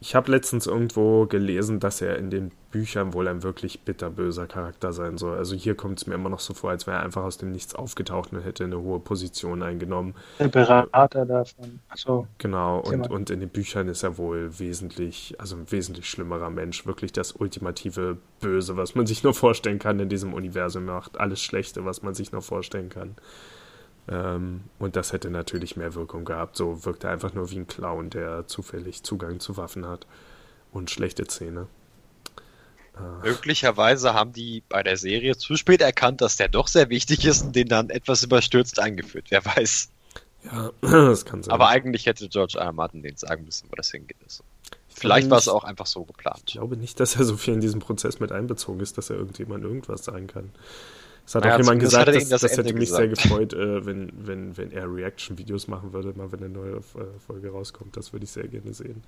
ich habe letztens irgendwo gelesen, dass er in den Büchern wohl ein wirklich bitterböser Charakter sein soll. Also hier kommt es mir immer noch so vor, als wäre er einfach aus dem Nichts aufgetaucht und hätte eine hohe Position eingenommen. Der Berater davon. Achso. Genau, und, und in den Büchern ist er wohl wesentlich, also ein wesentlich schlimmerer Mensch. Wirklich das ultimative Böse, was man sich nur vorstellen kann in diesem Universum. Macht alles Schlechte, was man sich nur vorstellen kann. Ähm, und das hätte natürlich mehr Wirkung gehabt. So wirkt er einfach nur wie ein Clown, der zufällig Zugang zu Waffen hat und schlechte Zähne. Möglicherweise haben die bei der Serie zu spät erkannt, dass der doch sehr wichtig ist und den dann etwas überstürzt eingeführt. Wer weiß. Ja, das kann sein. Aber eigentlich hätte George R. R. Martin den sagen müssen, wo das hingeht. Also, vielleicht war es auch einfach so geplant. Ich glaube nicht, dass er so viel in diesen Prozess mit einbezogen ist, dass er irgendjemand irgendwas sagen kann. Es hat naja, auch jemand gesagt, das, das, das hätte mich gesagt. sehr gefreut, äh, wenn, wenn, wenn er Reaction-Videos machen würde, mal wenn eine neue äh, Folge rauskommt. Das würde ich sehr gerne sehen.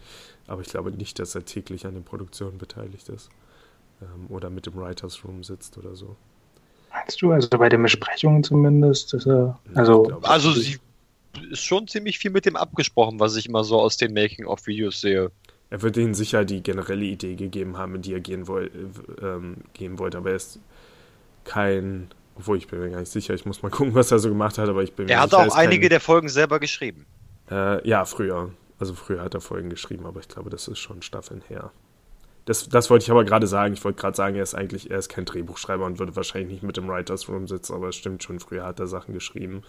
Aber ich glaube nicht, dass er täglich an den Produktionen beteiligt ist. Ähm, oder mit dem Writers Room sitzt oder so. Meinst du, also bei den Besprechungen zumindest? Er, also, also sie ist schon ziemlich viel mit dem abgesprochen, was ich immer so aus den Making-of-Videos sehe. Er wird ihnen sicher die generelle Idee gegeben haben, in die er gehen, woll, ähm, gehen wollte, aber er ist kein, obwohl ich bin mir gar nicht sicher, ich muss mal gucken, was er so gemacht hat, aber ich bin Er hat sicher, auch einige kein, der Folgen selber geschrieben. Äh, ja, früher. Also früher hat er Folgen geschrieben, aber ich glaube, das ist schon Staffeln her. Das, das wollte ich aber gerade sagen. Ich wollte gerade sagen, er ist eigentlich, er ist kein Drehbuchschreiber und würde wahrscheinlich nicht mit dem Writers Room sitzen, aber es stimmt schon, früher hat er Sachen geschrieben.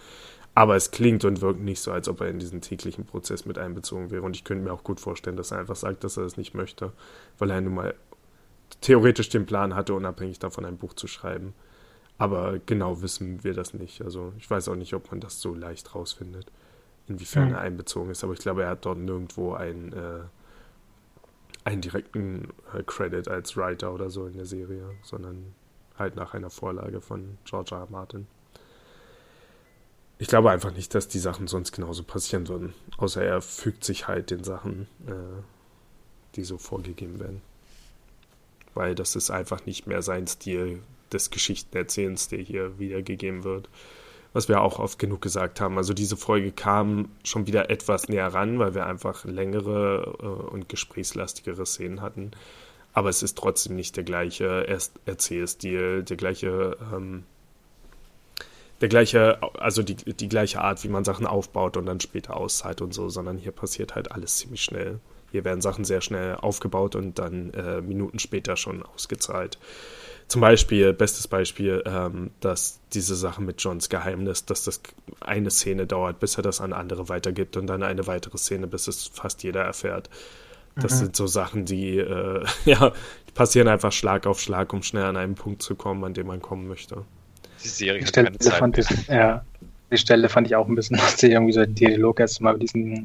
Aber es klingt und wirkt nicht so, als ob er in diesen täglichen Prozess mit einbezogen wäre. Und ich könnte mir auch gut vorstellen, dass er einfach sagt, dass er es das nicht möchte, weil er nun mal theoretisch den Plan hatte, unabhängig davon ein Buch zu schreiben. Aber genau wissen wir das nicht. Also ich weiß auch nicht, ob man das so leicht rausfindet, inwiefern mhm. er einbezogen ist. Aber ich glaube, er hat dort nirgendwo ein äh, einen direkten äh, Credit als Writer oder so in der Serie, sondern halt nach einer Vorlage von George R. R. Martin. Ich glaube einfach nicht, dass die Sachen sonst genauso passieren würden, außer er fügt sich halt den Sachen, äh, die so vorgegeben werden. Weil das ist einfach nicht mehr sein Stil des Geschichtenerzählens, der hier wiedergegeben wird was wir auch oft genug gesagt haben. Also diese Folge kam schon wieder etwas näher ran, weil wir einfach längere äh, und gesprächslastigere Szenen hatten. Aber es ist trotzdem nicht der gleiche Erzählstil, der gleiche, ähm, der gleiche, also die, die gleiche Art, wie man Sachen aufbaut und dann später auszahlt und so, sondern hier passiert halt alles ziemlich schnell. Hier werden Sachen sehr schnell aufgebaut und dann äh, Minuten später schon ausgezahlt. Zum Beispiel, bestes Beispiel, ähm, dass diese Sache mit Johns Geheimnis, dass das eine Szene dauert, bis er das an andere weitergibt und dann eine weitere Szene, bis es fast jeder erfährt. Das mhm. sind so Sachen, die, äh, ja, die passieren einfach Schlag auf Schlag, um schnell an einen Punkt zu kommen, an dem man kommen möchte. Die Serie hat keine Zeit. Ich, ja, die Stelle fand ich auch ein bisschen lustig, irgendwie so der Dialog erst mal diesen,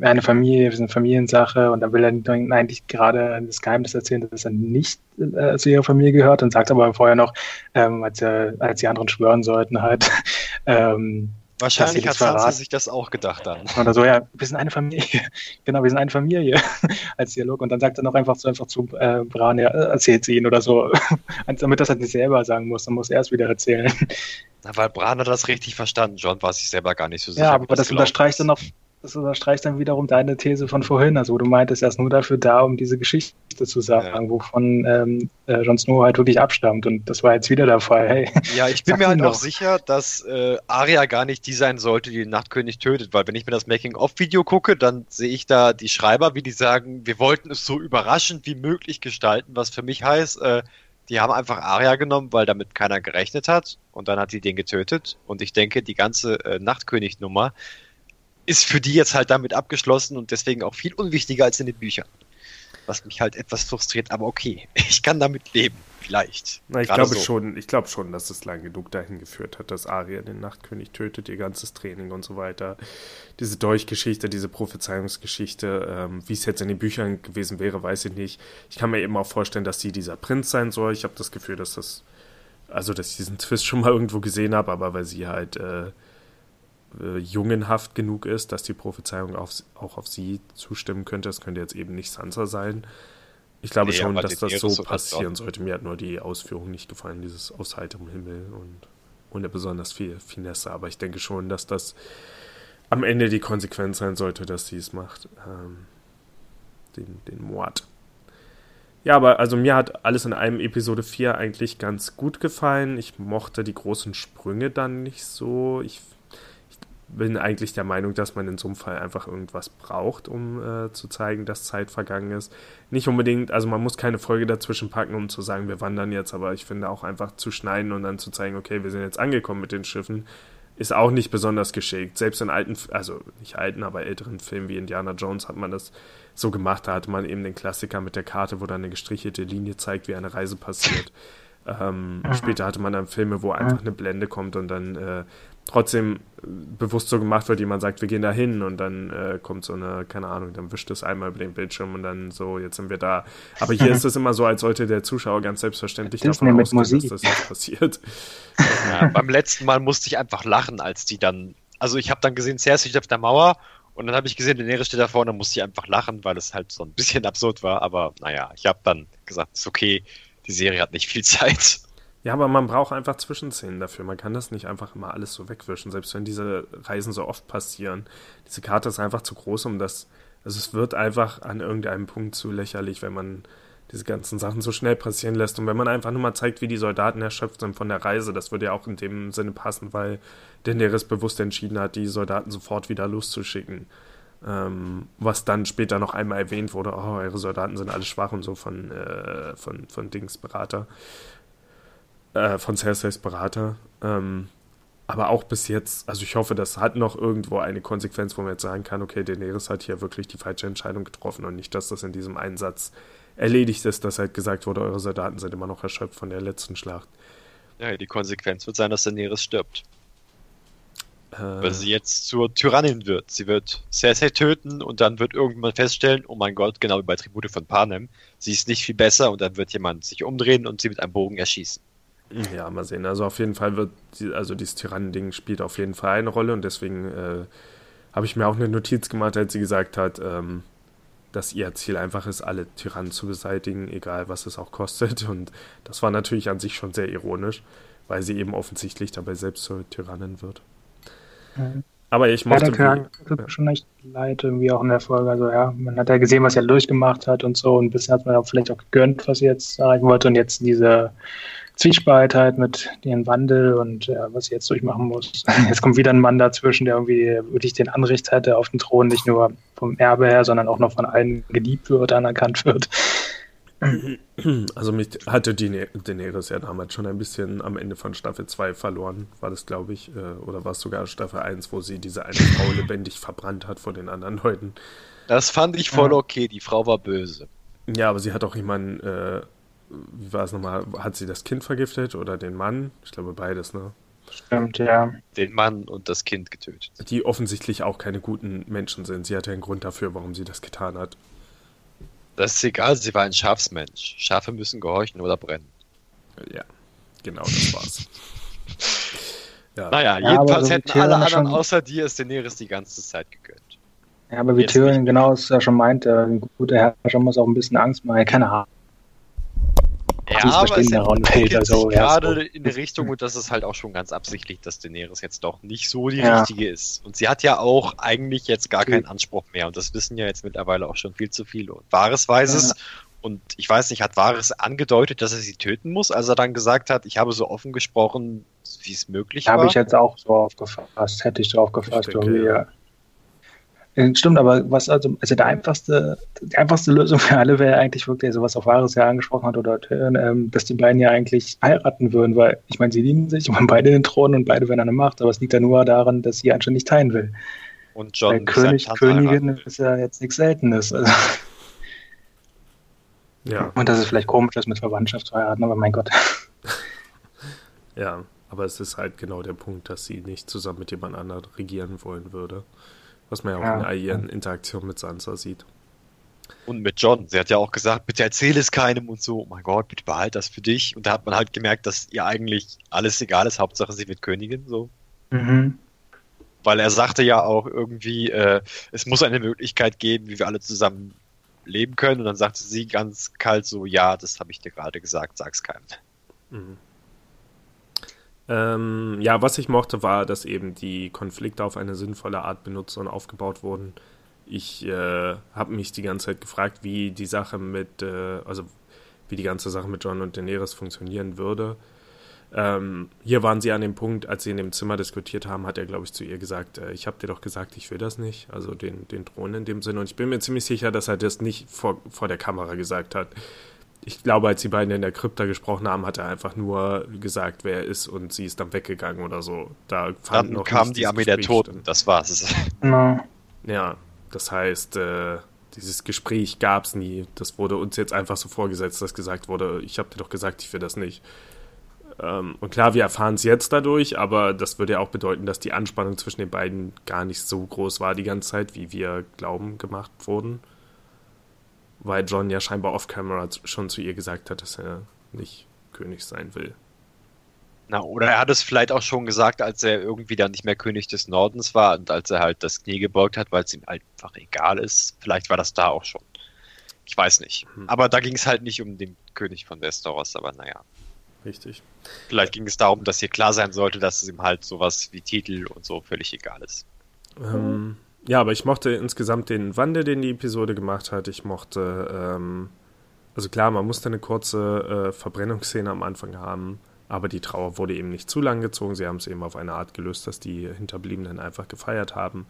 eine Familie, eine Familiensache und dann will er eigentlich gerade das Geheimnis erzählen, dass er nicht äh, zu ihrer Familie gehört und sagt aber vorher noch, ähm, als, er, als die anderen schwören sollten halt, ähm, Wahrscheinlich hat Sansa sich das auch gedacht dann. Oder so, ja, wir sind eine Familie. genau, wir sind eine Familie als Dialog. Und dann sagt er noch einfach so einfach zu äh, Bran, ja, erzählt sie ihn oder so. Damit das halt nicht selber sagen muss, dann muss er es wieder erzählen. Na, weil Bran hat das richtig verstanden, John war sich selber gar nicht so sicher. Ja, aber das, das unterstreicht dann noch das unterstreicht dann wiederum deine These von vorhin, also wo du meintest, er ist nur dafür da, um diese Geschichte zu sagen, ja. wovon ähm, äh, Jon Snow halt wirklich abstammt. Und das war jetzt wieder der Fall. Hey, ja, ich bin mir halt auch sicher, dass äh, Arya gar nicht die sein sollte, die den Nachtkönig tötet, weil wenn ich mir das Making-of-Video gucke, dann sehe ich da die Schreiber, wie die sagen, wir wollten es so überraschend wie möglich gestalten, was für mich heißt, äh, die haben einfach Arya genommen, weil damit keiner gerechnet hat und dann hat sie den getötet. Und ich denke, die ganze äh, Nachtkönig-Nummer ist für die jetzt halt damit abgeschlossen und deswegen auch viel unwichtiger als in den Büchern. Was mich halt etwas frustriert, aber okay, ich kann damit leben, vielleicht. Na, ich glaube so. schon, ich glaube schon, dass es lang genug dahin geführt hat, dass Arya den Nachtkönig tötet, ihr ganzes Training und so weiter. Diese Dolchgeschichte, diese Prophezeiungsgeschichte, ähm, wie es jetzt in den Büchern gewesen wäre, weiß ich nicht. Ich kann mir eben auch vorstellen, dass sie dieser Prinz sein soll. Ich habe das Gefühl, dass das, also dass ich diesen Twist schon mal irgendwo gesehen habe, aber weil sie halt äh, äh, jungenhaft genug ist, dass die Prophezeiung auf, auch auf sie zustimmen könnte. Es könnte jetzt eben nicht Sansa sein. Ich glaube nee, schon, dass das so passieren sollte. Mir hat nur die Ausführung nicht gefallen, dieses aus heiterem Himmel und ohne besonders viel Finesse. Aber ich denke schon, dass das am Ende die Konsequenz sein sollte, dass sie es macht. Ähm, den, den Mord. Ja, aber also mir hat alles in einem Episode 4 eigentlich ganz gut gefallen. Ich mochte die großen Sprünge dann nicht so. Ich bin eigentlich der Meinung, dass man in so einem Fall einfach irgendwas braucht, um äh, zu zeigen, dass Zeit vergangen ist. Nicht unbedingt, also man muss keine Folge dazwischen packen, um zu sagen, wir wandern jetzt, aber ich finde auch einfach zu schneiden und dann zu zeigen, okay, wir sind jetzt angekommen mit den Schiffen, ist auch nicht besonders geschickt. Selbst in alten, also nicht alten, aber älteren Filmen wie Indiana Jones hat man das so gemacht. Da hatte man eben den Klassiker mit der Karte, wo dann eine gestrichelte Linie zeigt, wie eine Reise passiert. Ähm, später hatte man dann Filme, wo einfach eine Blende kommt und dann äh, trotzdem bewusst so gemacht wird, jemand sagt, wir gehen da hin und dann äh, kommt so eine, keine Ahnung, dann wischt es einmal über den Bildschirm und dann so, jetzt sind wir da. Aber hier ist es immer so, als sollte der Zuschauer ganz selbstverständlich Disney davon ausgehen, dass das jetzt passiert. Ja, beim letzten Mal musste ich einfach lachen, als die dann, also ich habe dann gesehen, Cersei steht auf der Mauer und dann habe ich gesehen, Daenerys steht da vorne, musste ich einfach lachen, weil es halt so ein bisschen absurd war, aber naja, ich habe dann gesagt, ist okay, die Serie hat nicht viel Zeit. Ja, aber man braucht einfach Zwischenszenen dafür. Man kann das nicht einfach immer alles so wegwischen, selbst wenn diese Reisen so oft passieren. Diese Karte ist einfach zu groß, um das. Also es wird einfach an irgendeinem Punkt zu lächerlich, wenn man diese ganzen Sachen so schnell passieren lässt. Und wenn man einfach nur mal zeigt, wie die Soldaten erschöpft sind von der Reise, das würde ja auch in dem Sinne passen, weil Daenerys bewusst entschieden hat, die Soldaten sofort wieder loszuschicken. Ähm, was dann später noch einmal erwähnt wurde, oh, eure Soldaten sind alle schwach und so von, äh, von, von Dings Berater, äh, von Cerseis Berater. Ähm, aber auch bis jetzt, also ich hoffe, das hat noch irgendwo eine Konsequenz, wo man jetzt sagen kann, okay, Daenerys hat hier wirklich die falsche Entscheidung getroffen und nicht, dass das in diesem Einsatz erledigt ist, dass halt gesagt wurde, eure Soldaten sind immer noch erschöpft von der letzten Schlacht. Ja, die Konsequenz wird sein, dass Daenerys stirbt. Äh, Weil sie jetzt zur Tyrannin wird. Sie wird Cersei töten und dann wird irgendjemand feststellen, oh mein Gott, genau wie bei Tribute von Panem, sie ist nicht viel besser und dann wird jemand sich umdrehen und sie mit einem Bogen erschießen. Ja, mal sehen. Also auf jeden Fall wird, die, also dieses Tyrannen-Ding spielt auf jeden Fall eine Rolle und deswegen äh, habe ich mir auch eine Notiz gemacht, als sie gesagt hat, ähm, dass ihr Ziel einfach ist, alle Tyrannen zu beseitigen, egal was es auch kostet. Und das war natürlich an sich schon sehr ironisch, weil sie eben offensichtlich dabei selbst zur Tyrannin wird. Mhm. Aber ich mochte... Ja, der tut mir schon echt leid, irgendwie auch in der Folge. Also ja, man hat ja gesehen, was er durchgemacht hat und so. Und ein bisschen hat man auch vielleicht auch gegönnt, was sie jetzt erreichen wollte. Und jetzt diese Zwiespalt halt mit dem Wandel und ja, was sie jetzt durchmachen muss. Jetzt kommt wieder ein Mann dazwischen, der irgendwie wirklich den Anrecht hatte auf den Thron, nicht nur vom Erbe her, sondern auch noch von allen geliebt wird, anerkannt wird. Also mich hatte Daenerys ja damals schon ein bisschen am Ende von Staffel 2 verloren, war das glaube ich, äh, oder war es sogar Staffel 1, wo sie diese eine Frau lebendig verbrannt hat vor den anderen Leuten. Das fand ich voll okay, die Frau war böse. Ja, aber sie hat auch jemanden äh, wie war es nochmal, hat sie das Kind vergiftet oder den Mann? Ich glaube beides, ne? Stimmt, ja. Den Mann und das Kind getötet. Die offensichtlich auch keine guten Menschen sind. Sie hatte einen Grund dafür, warum sie das getan hat. Das ist egal, sie war ein Schafsmensch. Schafe müssen gehorchen oder brennen. Ja, genau, das war's. ja. Naja, ja, jedenfalls so hätten alle anderen außer dir es Daenerys die ganze Zeit gegönnt. Ja, aber wie Tyrion genau es ja schon meinte, ein guter Herrscher muss auch ein bisschen Angst machen. Keine Ahnung. Ja, aber es entwickelt also, sich gerade so. in die Richtung und das ist halt auch schon ganz absichtlich, dass Daenerys jetzt doch nicht so die ja. richtige ist. Und sie hat ja auch eigentlich jetzt gar keinen Anspruch mehr und das wissen ja jetzt mittlerweile auch schon viel zu viele. Und Varys weiß ja. es und ich weiß nicht, hat Varys angedeutet, dass er sie töten muss, als er dann gesagt hat, ich habe so offen gesprochen, wie es möglich war? Habe ich jetzt auch so aufgefasst, hätte ich so aufgefasst. Ich denke, irgendwie, ja. Stimmt, aber was also, also der einfachste, die einfachste Lösung für alle wäre eigentlich wirklich, also was auch Wahres ja angesprochen hat, oder ähm, dass die beiden ja eigentlich heiraten würden, weil ich meine, sie lieben sich und haben beide den Thron und beide werden eine Macht, aber es liegt ja nur daran, dass sie anscheinend nicht teilen will. Und John Weil König, Königin ist ja jetzt nichts Seltenes. Also. Ja. Und dass es vielleicht komisch ist, mit Verwandtschaft zu heiraten, aber mein Gott. ja, aber es ist halt genau der Punkt, dass sie nicht zusammen mit jemand anderem regieren wollen würde. Was man ja auch ja. in all ihren Interaktionen mit Sansa sieht. Und mit John. Sie hat ja auch gesagt, bitte erzähl es keinem und so. Oh mein Gott, bitte behalt das für dich. Und da hat man halt gemerkt, dass ihr eigentlich alles egal ist. Hauptsache, sie wird Königin, so. Mhm. Weil er sagte ja auch irgendwie, äh, es muss eine Möglichkeit geben, wie wir alle zusammen leben können. Und dann sagte sie ganz kalt so, ja, das habe ich dir gerade gesagt, sag's keinem. Mhm. Ähm, ja, was ich mochte, war, dass eben die Konflikte auf eine sinnvolle Art benutzt und aufgebaut wurden. Ich äh, habe mich die ganze Zeit gefragt, wie die Sache mit, äh, also wie die ganze Sache mit John und Daenerys funktionieren würde. Ähm, hier waren sie an dem Punkt, als sie in dem Zimmer diskutiert haben, hat er, glaube ich, zu ihr gesagt, äh, ich habe dir doch gesagt, ich will das nicht, also den, den Thron in dem Sinne. Und ich bin mir ziemlich sicher, dass er das nicht vor, vor der Kamera gesagt hat ich glaube, als die beiden in der Krypta gesprochen haben, hat er einfach nur gesagt, wer er ist und sie ist dann weggegangen oder so. Da dann noch kam die Armee Gespräch der Toten, das war's. No. Ja, das heißt, äh, dieses Gespräch gab es nie. Das wurde uns jetzt einfach so vorgesetzt, dass gesagt wurde, ich habe dir doch gesagt, ich will das nicht. Ähm, und klar, wir erfahren es jetzt dadurch, aber das würde ja auch bedeuten, dass die Anspannung zwischen den beiden gar nicht so groß war die ganze Zeit, wie wir glauben gemacht wurden weil John ja scheinbar off-camera schon zu ihr gesagt hat, dass er nicht König sein will. Na, oder er hat es vielleicht auch schon gesagt, als er irgendwie dann nicht mehr König des Nordens war und als er halt das Knie gebeugt hat, weil es ihm einfach egal ist. Vielleicht war das da auch schon. Ich weiß nicht. Hm. Aber da ging es halt nicht um den König von Westeros, aber naja. richtig. Vielleicht ging es darum, dass hier klar sein sollte, dass es ihm halt sowas wie Titel und so völlig egal ist. Ähm, ja, aber ich mochte insgesamt den Wandel, den die Episode gemacht hat. Ich mochte, ähm, also klar, man musste eine kurze äh, Verbrennungsszene am Anfang haben, aber die Trauer wurde eben nicht zu lang gezogen. Sie haben es eben auf eine Art gelöst, dass die Hinterbliebenen einfach gefeiert haben,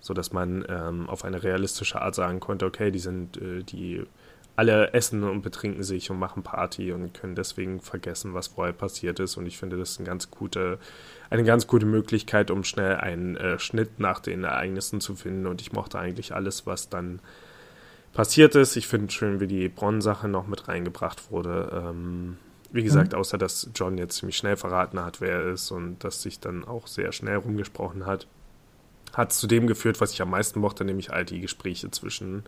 sodass man ähm, auf eine realistische Art sagen konnte, okay, die sind, äh, die alle essen und betrinken sich und machen Party und können deswegen vergessen, was vorher passiert ist. Und ich finde, das ist eine ganz gute, eine ganz gute Möglichkeit, um schnell einen äh, Schnitt nach den Ereignissen zu finden. Und ich mochte eigentlich alles, was dann passiert ist. Ich finde schön, wie die Bronn-Sache noch mit reingebracht wurde. Ähm, wie gesagt, mhm. außer dass John jetzt ziemlich schnell verraten hat, wer er ist und dass sich dann auch sehr schnell rumgesprochen hat, hat zu dem geführt, was ich am meisten mochte, nämlich all die Gespräche zwischen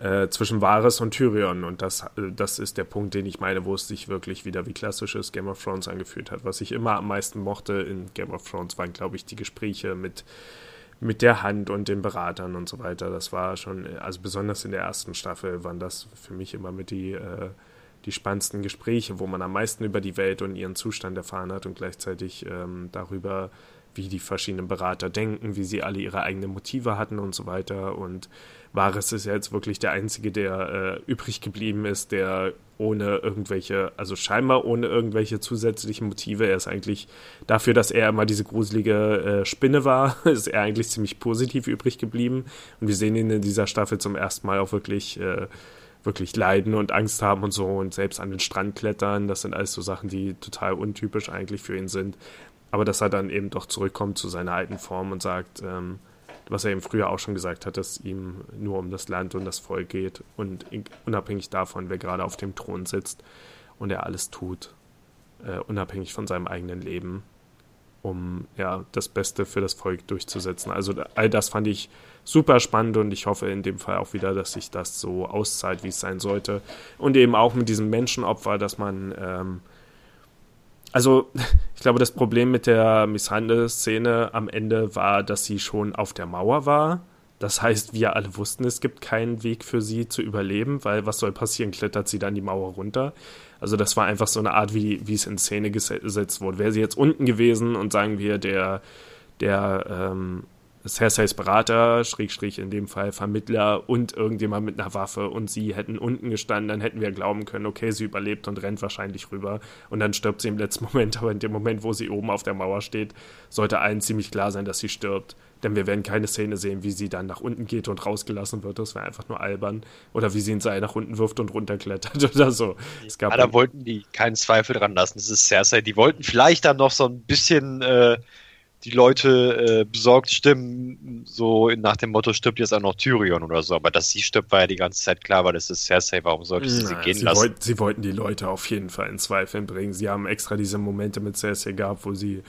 äh, zwischen Varys und Tyrion. Und das, äh, das ist der Punkt, den ich meine, wo es sich wirklich wieder wie klassisches Game of Thrones angefühlt hat. Was ich immer am meisten mochte in Game of Thrones waren, glaube ich, die Gespräche mit, mit der Hand und den Beratern und so weiter. Das war schon, also besonders in der ersten Staffel waren das für mich immer mit die, äh, die spannendsten Gespräche, wo man am meisten über die Welt und ihren Zustand erfahren hat und gleichzeitig ähm, darüber, wie die verschiedenen Berater denken, wie sie alle ihre eigenen Motive hatten und so weiter. Und Varys ist ja jetzt wirklich der Einzige, der äh, übrig geblieben ist, der ohne irgendwelche, also scheinbar ohne irgendwelche zusätzlichen Motive, er ist eigentlich dafür, dass er immer diese gruselige äh, Spinne war, ist er eigentlich ziemlich positiv übrig geblieben. Und wir sehen ihn in dieser Staffel zum ersten Mal auch wirklich, äh, wirklich leiden und Angst haben und so und selbst an den Strand klettern. Das sind alles so Sachen, die total untypisch eigentlich für ihn sind. Aber dass er dann eben doch zurückkommt zu seiner alten Form und sagt, ähm, was er eben früher auch schon gesagt hat, dass ihm nur um das Land und das Volk geht und unabhängig davon, wer gerade auf dem Thron sitzt und er alles tut, äh, unabhängig von seinem eigenen Leben, um ja das Beste für das Volk durchzusetzen. Also all das fand ich super spannend und ich hoffe in dem Fall auch wieder, dass sich das so auszahlt, wie es sein sollte und eben auch mit diesem Menschenopfer, dass man ähm, also, ich glaube, das Problem mit der Misshandel-Szene am Ende war, dass sie schon auf der Mauer war. Das heißt, wir alle wussten, es gibt keinen Weg für sie zu überleben, weil was soll passieren? Klettert sie dann die Mauer runter? Also, das war einfach so eine Art, wie, wie es in Szene gesetzt wurde. Wäre sie jetzt unten gewesen und sagen wir, der, der ähm, Cerseis Berater, Schrägstrich in dem Fall Vermittler und irgendjemand mit einer Waffe und sie hätten unten gestanden, dann hätten wir glauben können, okay, sie überlebt und rennt wahrscheinlich rüber und dann stirbt sie im letzten Moment, aber in dem Moment, wo sie oben auf der Mauer steht, sollte allen ziemlich klar sein, dass sie stirbt. Denn wir werden keine Szene sehen, wie sie dann nach unten geht und rausgelassen wird. Das wäre einfach nur albern. Oder wie sie ein Seil nach unten wirft und runterklettert oder so. Es gab ja, da wollten die keinen Zweifel dran lassen. Das ist Cersei. Die wollten vielleicht dann noch so ein bisschen äh, die Leute äh, besorgt stimmen, so nach dem Motto, stirbt jetzt auch noch Tyrion oder so. Aber dass sie stirbt, war ja die ganze Zeit klar, weil das ist Cersei, warum sollte sie Na, sie gehen sie lassen? Wollt, sie wollten die Leute auf jeden Fall in Zweifeln bringen. Sie haben extra diese Momente mit Cersei gehabt, wo sie,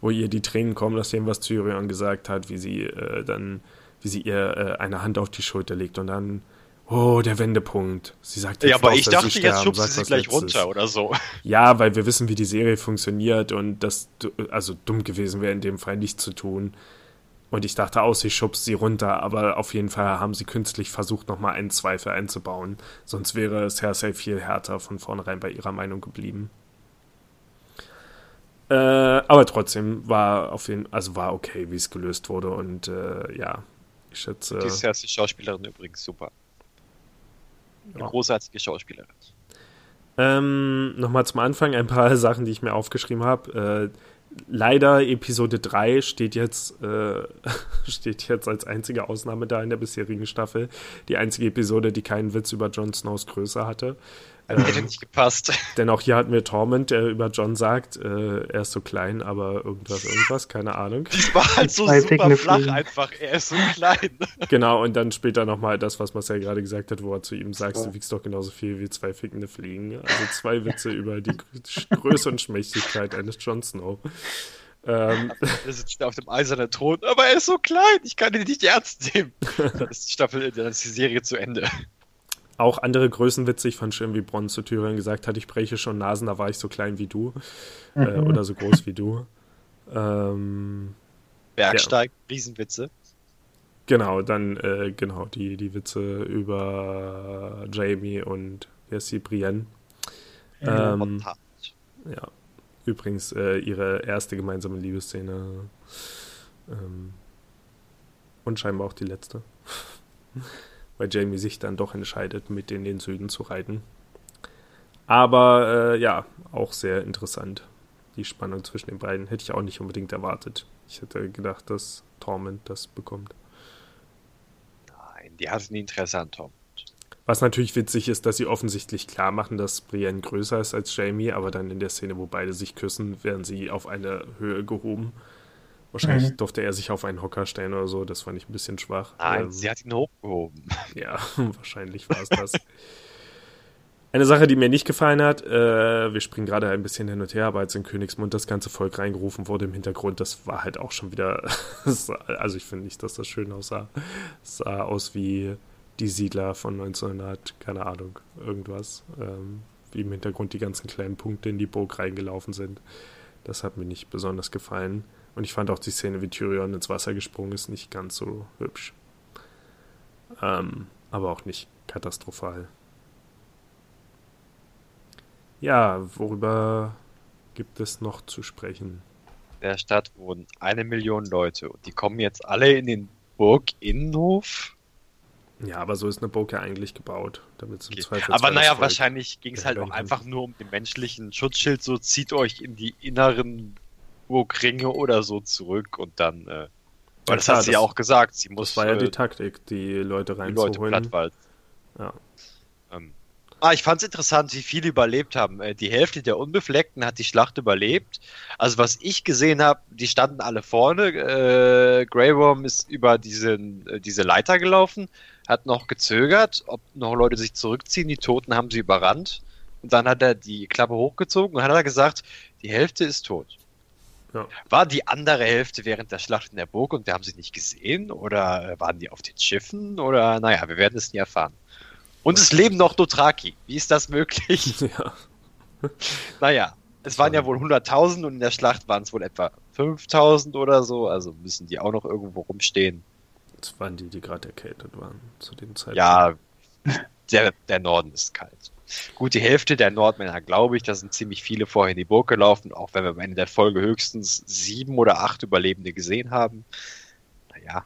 wo ihr die Tränen kommen, nach dem, was Tyrion gesagt hat, wie sie äh, dann, wie sie ihr äh, eine Hand auf die Schulter legt und dann Oh, der Wendepunkt. Sie sagt Ja, aber ich dachte, jetzt schubst sie sie gleich Letztes. runter oder so. Ja, weil wir wissen, wie die Serie funktioniert und das, also dumm gewesen wäre in dem Fall nicht zu tun. Und ich dachte auch, sie schubst sie runter, aber auf jeden Fall haben sie künstlich versucht, nochmal einen Zweifel einzubauen. Sonst wäre Cersei viel härter von vornherein bei ihrer Meinung geblieben. Äh, aber trotzdem war auf jeden also war okay, wie es gelöst wurde und äh, ja, ich schätze. Die Cersei-Schauspielerin übrigens super. Eine ja. großartige Schauspielerin. Ähm, Nochmal zum Anfang ein paar Sachen, die ich mir aufgeschrieben habe. Äh, leider Episode 3 steht jetzt, äh, steht jetzt als einzige Ausnahme da in der bisherigen Staffel. Die einzige Episode, die keinen Witz über Jon Snows Größe hatte. Ähm, hätte nicht gepasst. Denn auch hier hatten wir Torment, der über John sagt, äh, er ist so klein, aber irgendwas, irgendwas, keine Ahnung. Das war halt so super flach einfach, er ist so klein. Genau, und dann später nochmal das, was Marcel gerade gesagt hat, wo er zu ihm sagt, du wiegst doch genauso viel wie zwei fickende Fliegen. Also zwei Witze über die Größe und Schmächtigkeit eines Jon Snow. Ähm, er sitzt auf dem eisernen Thron, aber er ist so klein, ich kann ihn nicht ernst nehmen. Dann ist die Staffel, dann ist die Serie zu Ende auch andere Größen witzig. Fand schön, wie Bronn zu Thüringen gesagt hat, ich breche schon Nasen, da war ich so klein wie du. Äh, mhm. Äh, oder so groß wie du. Ähm, Bergsteig, ja. Riesenwitze. Genau, dann, äh, genau, die, die Witze über Jamie und, wie heißt sie, Brienne. Ähm, Ja. Übrigens äh, ihre erste gemeinsame Liebesszene. Ähm, und scheinbar auch die letzte. Weil Jamie sich dann doch entscheidet, mit in den Süden zu reiten. Aber äh, ja, auch sehr interessant. Die Spannung zwischen den beiden hätte ich auch nicht unbedingt erwartet. Ich hätte gedacht, dass Torment das bekommt. Nein, die hatten Interesse an Tom. Was natürlich witzig ist, dass sie offensichtlich klar machen, dass Brienne größer ist als Jamie, aber dann in der Szene, wo beide sich küssen, werden sie auf eine Höhe gehoben. Wahrscheinlich mhm. durfte er sich auf einen Hocker stellen oder so, das fand ich ein bisschen schwach. Nein, ähm, sie hat ihn hochgehoben. Ja, wahrscheinlich war es das. Eine Sache, die mir nicht gefallen hat, äh, wir springen gerade ein bisschen hin und her, aber als in Königsmund das ganze Volk reingerufen wurde im Hintergrund, das war halt auch schon wieder, also ich finde nicht, dass das schön aussah. Es sah aus wie die Siedler von 1900, keine Ahnung, irgendwas. Ähm, wie im Hintergrund die ganzen kleinen Punkte in die Burg reingelaufen sind. Das hat mir nicht besonders gefallen. Und ich fand auch die Szene, wie Tyrion ins Wasser gesprungen ist, nicht ganz so hübsch. Ähm, aber auch nicht katastrophal. Ja, worüber gibt es noch zu sprechen? In der Stadt wohnen eine Million Leute und die kommen jetzt alle in den Burginnenhof. Ja, aber so ist eine Burg ja eigentlich gebaut, damit okay. Zweifel Aber naja, wahrscheinlich ging es halt auch einfach nur um den menschlichen Schutzschild, so zieht euch in die inneren Burgringe oder so zurück und dann, äh, weil ja, das klar, hat sie ja auch gesagt, sie muss. Das war ja die äh, Taktik, die Leute reinzuholen. Die Leute Plattwald. Ja. Ähm, Ah, ich fand es interessant, wie viele überlebt haben. Äh, die Hälfte der Unbefleckten hat die Schlacht überlebt. Also was ich gesehen habe, die standen alle vorne. Äh, Grey Worm ist über diesen, äh, diese Leiter gelaufen, hat noch gezögert, ob noch Leute sich zurückziehen. Die Toten haben sie überrannt. Und dann hat er die Klappe hochgezogen und hat er gesagt, die Hälfte ist tot. Ja. War die andere Hälfte während der Schlacht in der Burg und wir haben sie nicht gesehen? Oder waren die auf den Schiffen? Oder naja, wir werden es nie erfahren. Und es leben noch Dothraki. Wie ist das möglich? Ja. naja, es waren ja wohl 100.000 und in der Schlacht waren es wohl etwa 5.000 oder so. Also müssen die auch noch irgendwo rumstehen. Das waren die, die gerade erkältet waren zu dem Zeitpunkt. Ja, der, der Norden ist kalt. Gut, die Hälfte der Nordmänner, glaube ich, da sind ziemlich viele vorher in die Burg gelaufen, auch wenn wir am Ende der Folge höchstens sieben oder acht Überlebende gesehen haben. Naja.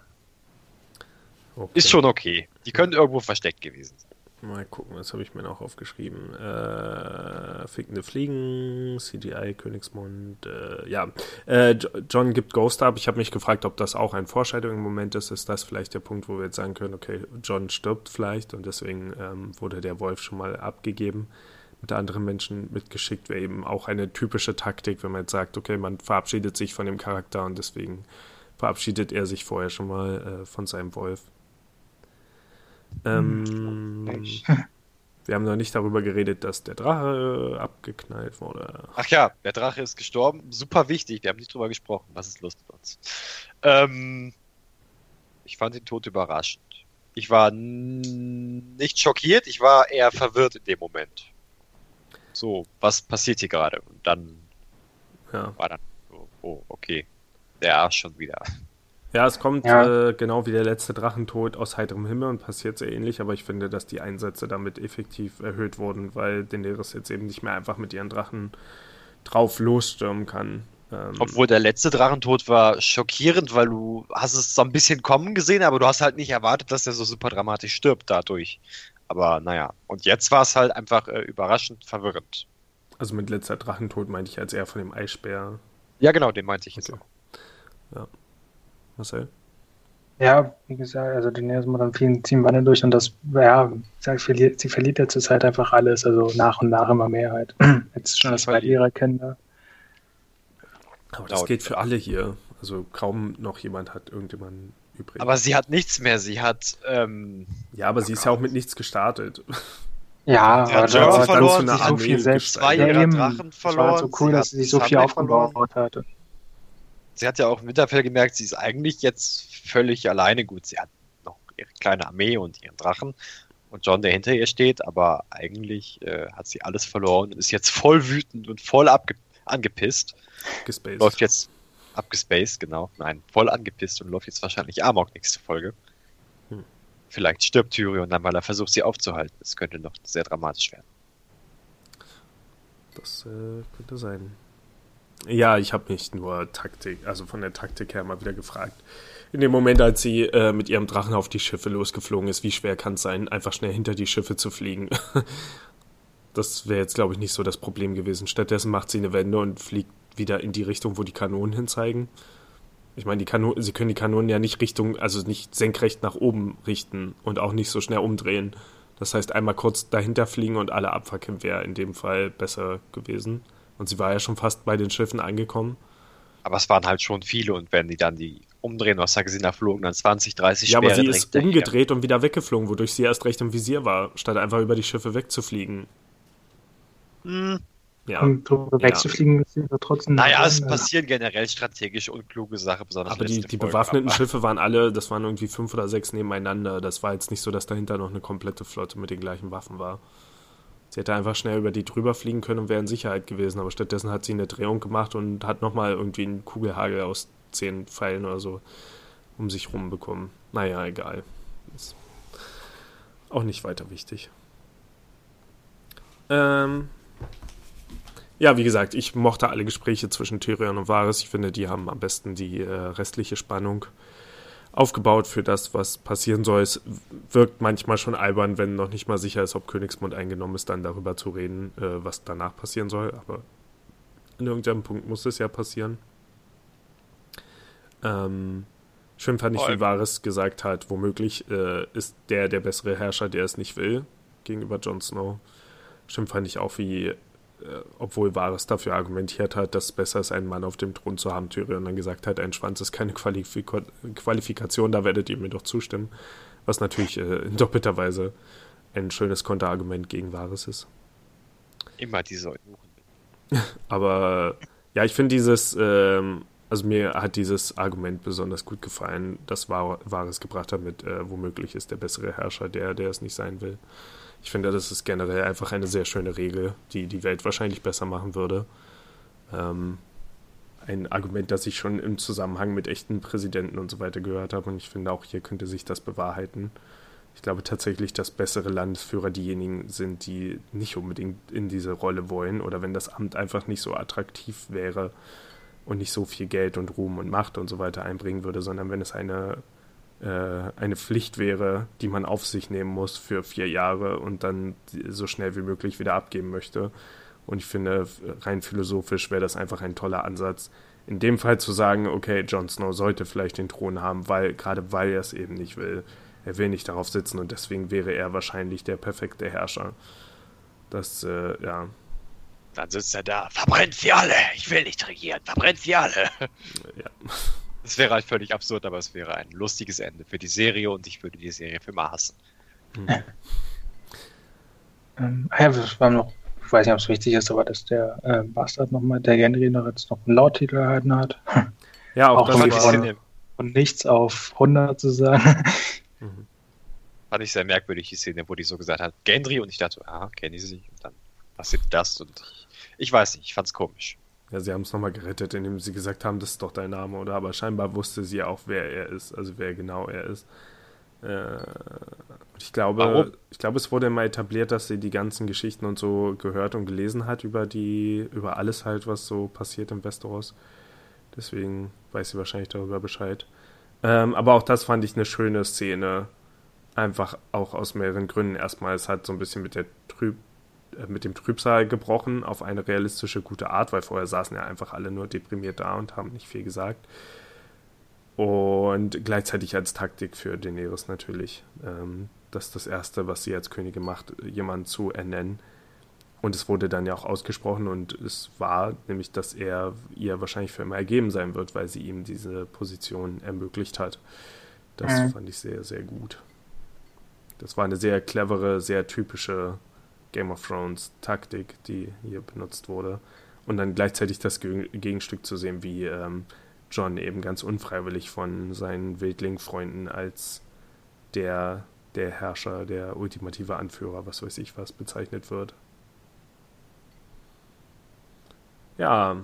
Okay. Ist schon okay. Die können irgendwo versteckt gewesen sein. Mal gucken, was habe ich mir noch aufgeschrieben? Äh, Fickende Fliegen, CGI, Königsmund, äh, ja. Äh, John gibt Ghost ab. Ich habe mich gefragt, ob das auch ein Foreshadowing-Moment ist. Ist das vielleicht der Punkt, wo wir jetzt sagen können, okay, John stirbt vielleicht und deswegen ähm, wurde der Wolf schon mal abgegeben. Mit anderen Menschen mitgeschickt wäre eben auch eine typische Taktik, wenn man jetzt sagt, okay, man verabschiedet sich von dem Charakter und deswegen verabschiedet er sich vorher schon mal äh, von seinem Wolf. Ähm, wir haben noch nicht darüber geredet, dass der Drache abgeknallt wurde. Ach ja, der Drache ist gestorben. Super wichtig. Wir haben nicht drüber gesprochen. Was ist lustig bei uns? Ähm, ich fand den Tod überraschend. Ich war nicht schockiert, ich war eher verwirrt in dem Moment. So, was passiert hier gerade? Und dann ja. war dann so, oh, okay, der Arsch schon wieder. Ja, es kommt ja. Äh, genau wie der letzte Drachentod aus heiterem Himmel und passiert sehr ähnlich, aber ich finde, dass die Einsätze damit effektiv erhöht wurden, weil Daenerys jetzt eben nicht mehr einfach mit ihren Drachen drauf losstürmen kann. Ähm, Obwohl der letzte Drachentod war schockierend, weil du hast es so ein bisschen kommen gesehen, aber du hast halt nicht erwartet, dass er so super dramatisch stirbt dadurch. Aber naja, und jetzt war es halt einfach äh, überraschend verwirrend. Also mit letzter Drachentod meinte ich als eher von dem Eisbär. Ja, genau, den meinte ich jetzt okay. auch. Ja. Marcel? Ja, wie gesagt, also Daenerys macht dann vielen ziehen Wandel durch und das, ja, sie verliert, sie verliert ja zurzeit einfach alles, also nach und nach immer mehr halt. Jetzt schon das bei ihrer Kinder. Aber das geht für alle hier. Also kaum noch jemand hat irgendjemanden übrig. Aber sie hat nichts mehr, sie hat. Ähm, ja, aber sie ist ja auch mit nichts gestartet. Ja, sie hat Jorah verloren, sie hat so viel selbst. Zwei ihrer Drachen verloren. Es war so cool, dass sie sich so viel aufgebaut hat sie hat ja auch im Winterfell gemerkt, sie ist eigentlich jetzt völlig alleine. Gut, sie hat noch ihre kleine Armee und ihren Drachen und John, der hinter ihr steht, aber eigentlich äh, hat sie alles verloren und ist jetzt voll wütend und voll angepisst. Gespaced. Läuft jetzt abgespaced, genau. Nein, voll angepisst und läuft jetzt wahrscheinlich Amok nächste Folge. Hm. Vielleicht stirbt Tyrion dann, weil er versucht, sie aufzuhalten. Das könnte noch sehr dramatisch werden. Das äh, könnte sein. Ja, ich habe mich nur Taktik, also von der Taktik her mal wieder gefragt. In dem Moment, als sie äh, mit ihrem Drachen auf die Schiffe losgeflogen ist, wie schwer kann es sein, einfach schnell hinter die Schiffe zu fliegen? das wäre jetzt, glaube ich, nicht so das Problem gewesen. Stattdessen macht sie eine Wende und fliegt wieder in die Richtung, wo die Kanonen hinzeigen. Ich meine, die Kanonen, sie können die Kanonen ja nicht Richtung, also nicht senkrecht nach oben richten und auch nicht so schnell umdrehen. Das heißt, einmal kurz dahinter fliegen und alle abfackeln wäre in dem Fall besser gewesen. Und sie war ja schon fast bei den Schiffen angekommen. Aber es waren halt schon viele und wenn die dann die umdrehen, was sagen sie, da flogen dann 20, 30 Ja, aber sie ist umgedreht und wieder weggeflogen, wodurch sie erst recht im Visier war, statt einfach über die Schiffe wegzufliegen. Hm. Ja. Und drüber wegzufliegen ist ja trotzdem. Naja, es passieren generell strategische und kluge Sachen, besonders Aber die, die bewaffneten aber. Schiffe waren alle, das waren irgendwie fünf oder sechs nebeneinander. Das war jetzt nicht so, dass dahinter noch eine komplette Flotte mit den gleichen Waffen war. Sie hätte einfach schnell über die drüber fliegen können und wäre in Sicherheit gewesen, aber stattdessen hat sie eine Drehung gemacht und hat nochmal irgendwie einen Kugelhagel aus zehn Pfeilen oder so um sich rum bekommen. Naja, egal. Ist auch nicht weiter wichtig. Ähm, ja, wie gesagt, ich mochte alle Gespräche zwischen Tyrion und Varys. Ich finde, die haben am besten die äh, restliche Spannung aufgebaut für das, was passieren soll. Es wirkt manchmal schon albern, wenn noch nicht mal sicher ist, ob Königsmund eingenommen ist, dann darüber zu reden, äh, was danach passieren soll. Aber in irgendeinem Punkt muss es ja passieren. Ähm, schön fand ich, wie Varys gesagt hat, womöglich äh, ist der der bessere Herrscher, der es nicht will, gegenüber Jon Snow. Schön fand ich auch, wie obwohl Varys dafür argumentiert hat, dass es besser ist, einen Mann auf dem Thron zu haben, Tyrion dann gesagt hat, ein Schwanz ist keine Qualifika Qualifikation, da werdet ihr mir doch zustimmen. Was natürlich äh, in doppelter Weise ein schönes Konterargument gegen Varys ist. Immer diese Eunuchen. Aber ja, ich finde dieses, ähm, also mir hat dieses Argument besonders gut gefallen, das Varys gebracht hat mit, äh, womöglich ist der bessere Herrscher der, der es nicht sein will. Ich finde, das ist generell einfach eine sehr schöne Regel, die die Welt wahrscheinlich besser machen würde. Ähm, ein Argument, das ich schon im Zusammenhang mit echten Präsidenten und so weiter gehört habe. Und ich finde, auch hier könnte sich das bewahrheiten. Ich glaube tatsächlich, dass bessere Landesführer diejenigen sind, die nicht unbedingt in diese Rolle wollen oder wenn das Amt einfach nicht so attraktiv wäre und nicht so viel Geld und Ruhm und Macht und so weiter einbringen würde, sondern wenn es eine eine Pflicht wäre, die man auf sich nehmen muss für vier Jahre und dann so schnell wie möglich wieder abgeben möchte. Und ich finde, rein philosophisch wäre das einfach ein toller Ansatz, in dem Fall zu sagen, okay, Jon Snow sollte vielleicht den Thron haben, weil, gerade weil er es eben nicht will. Er will nicht darauf sitzen und deswegen wäre er wahrscheinlich der perfekte Herrscher. Das, äh, ja. Dann sitzt er da. Verbrennt sie alle! Ich will nicht regieren! Verbrennt sie alle! Ja. Es wäre halt völlig absurd, aber es wäre ein lustiges Ende für die Serie und ich würde die Serie für immer hassen. Mhm. ähm, ja, das war noch, ich weiß nicht, ob es wichtig ist, aber dass der äh, Bastard nochmal, der Genry noch jetzt noch einen Lauttitel erhalten hat. Ja, auch, auch das von, von nichts auf 100 zu sagen. Mhm. Fand ich sehr merkwürdig, die Szene, wo die so gesagt hat, Gendry, und ich dachte, ah, kenne ich sie. Und dann passiert das und ich, ich weiß nicht, ich fand's komisch. Ja, sie haben es nochmal gerettet, indem sie gesagt haben, das ist doch dein Name, oder? Aber scheinbar wusste sie auch, wer er ist, also wer genau er ist. Äh, ich glaube, Warum? ich glaube, es wurde mal etabliert, dass sie die ganzen Geschichten und so gehört und gelesen hat über die, über alles halt, was so passiert im Westeros. Deswegen weiß sie wahrscheinlich darüber Bescheid. Ähm, aber auch das fand ich eine schöne Szene. Einfach auch aus mehreren Gründen. Erstmal, es hat so ein bisschen mit der Trüb mit dem Trübsal gebrochen auf eine realistische, gute Art, weil vorher saßen ja einfach alle nur deprimiert da und haben nicht viel gesagt. Und gleichzeitig als Taktik für Daenerys natürlich. Ähm, das ist das Erste, was sie als Königin macht, jemanden zu ernennen. Und es wurde dann ja auch ausgesprochen und es war nämlich, dass er ihr wahrscheinlich für immer ergeben sein wird, weil sie ihm diese Position ermöglicht hat. Das mhm. fand ich sehr, sehr gut. Das war eine sehr clevere, sehr typische Game of Thrones Taktik, die hier benutzt wurde. Und dann gleichzeitig das Gegenstück zu sehen, wie ähm, John eben ganz unfreiwillig von seinen Wildling-Freunden als der, der Herrscher, der ultimative Anführer, was weiß ich was, bezeichnet wird. Ja.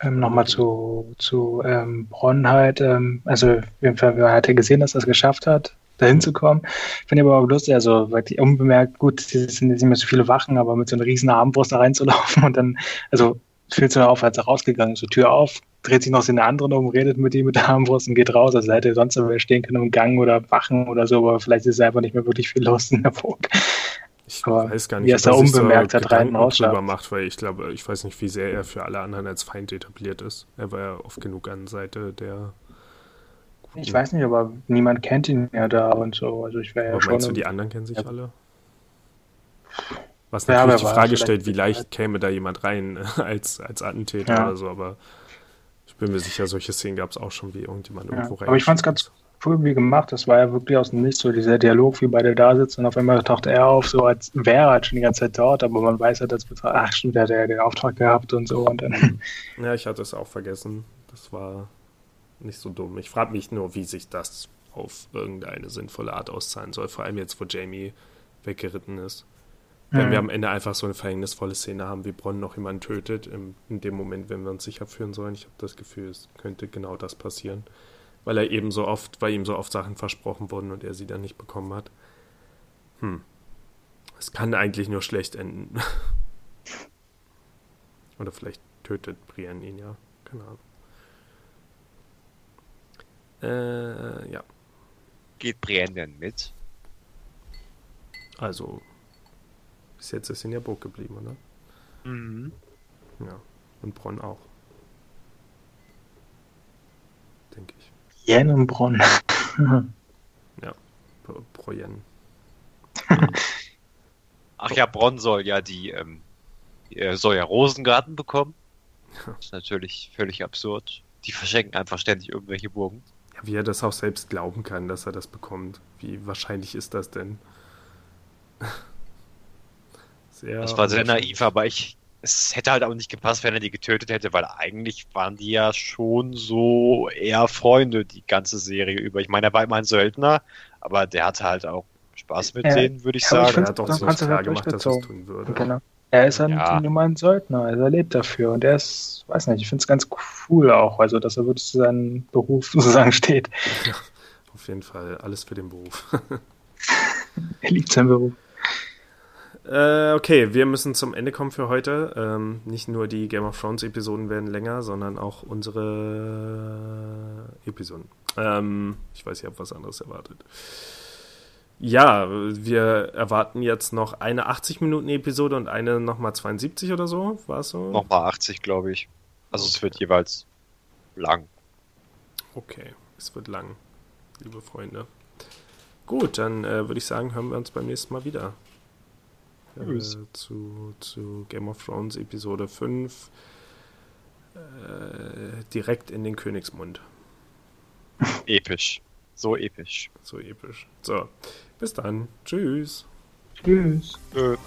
Ähm, Nochmal zu, zu ähm, Bronn halt. Ähm, also, auf jeden Fall, wer hatte gesehen, dass er es geschafft hat dahin zu kommen. Finde ich aber auch lustig, also wirklich unbemerkt, gut, es sind jetzt nicht mehr so viele Wachen, aber mit so einer riesen Armbrust da reinzulaufen und dann, also fühlt sich auf, als er rausgegangen ist, so Tür auf, dreht sich noch so in der anderen um, redet mit ihm mit der Armbrust und geht raus. Also hätte sonst wer stehen können im Gang oder Wachen oder so, aber vielleicht ist es einfach nicht mehr wirklich viel los in der Burg. Ich aber weiß gar nicht, wie er es da unbemerkt so hat rein drüber macht, weil ich glaube, ich weiß nicht, wie sehr er für alle anderen als Feind etabliert ist. Er war ja oft genug an Seite der. Ich weiß nicht, aber niemand kennt ihn ja da und so. Also ich wäre ja schon. Meinst du, die anderen kennen sich ja. alle? Was natürlich ja, die Frage stellt, wie leicht käme da jemand rein als, als Attentäter ja. oder so, aber ich bin mir sicher, solche Szenen gab es auch schon, wie irgendjemand ja. irgendwo rein. Aber ich fand es ganz cool wie gemacht. Das war ja wirklich aus dem Nichts so dieser Dialog, wie beide da sitzen und auf einmal taucht er auf, so als wäre er halt schon die ganze Zeit dort, aber man weiß halt, dass ach stimmt, der hat ja den Auftrag gehabt und so und dann. Ja, ich hatte es auch vergessen. Das war nicht so dumm. Ich frage mich nur, wie sich das auf irgendeine sinnvolle Art auszahlen soll, vor allem jetzt, wo Jamie weggeritten ist. Wenn mhm. wir am Ende einfach so eine verhängnisvolle Szene haben, wie Bronn noch jemanden tötet, im, in dem Moment, wenn wir uns sicher führen sollen. Ich habe das Gefühl, es könnte genau das passieren. Weil er eben so oft, weil ihm so oft Sachen versprochen wurden und er sie dann nicht bekommen hat. Hm. Es kann eigentlich nur schlecht enden. Oder vielleicht tötet Brienne ihn ja. Keine Ahnung. Äh, ja. Geht Brienne denn mit? Also, bis jetzt ist in der Burg geblieben, oder? Mhm. Ja. Und Bronn auch. Denke ich. Jen und Bronn. ja, pro Jen. Ach ja, Bronn soll ja die, ähm, soll ja Rosengarten bekommen. Das ist natürlich völlig absurd. Die verschenken einfach ständig irgendwelche Burgen. Ja, wie er das auch selbst glauben kann, dass er das bekommt. Wie wahrscheinlich ist das denn? Sehr das war sehr naiv, aber ich, es hätte halt auch nicht gepasst, wenn er die getötet hätte, weil eigentlich waren die ja schon so eher Freunde die ganze Serie über. Ich meine, er war immer ein Söldner, aber der hatte halt auch Spaß mit ja, denen, würde ich sagen. Ich er hat doch so klar gemacht, dass er es tun würde. Genau. Er ist halt ja. nur ein Söldner, also er lebt dafür und er ist, weiß nicht, ich finde es ganz cool auch, also dass er wirklich zu seinem Beruf sozusagen steht. Ja, auf jeden Fall, alles für den Beruf. er liebt seinen Beruf. Äh, okay, wir müssen zum Ende kommen für heute. Ähm, nicht nur die Game of Thrones Episoden werden länger, sondern auch unsere Episoden. Ähm, ich weiß, ich habe was anderes erwartet. Ja, wir erwarten jetzt noch eine 80 Minuten Episode und eine nochmal 72 oder so, war es so? Nochmal 80, glaube ich. Also okay. es wird jeweils lang. Okay, es wird lang, liebe Freunde. Gut, dann äh, würde ich sagen, hören wir uns beim nächsten Mal wieder äh, zu, zu Game of Thrones Episode 5 äh, direkt in den Königsmund. Episch. So episch. So episch. So, bis dann. Tschüss. Tschüss. Tschüss.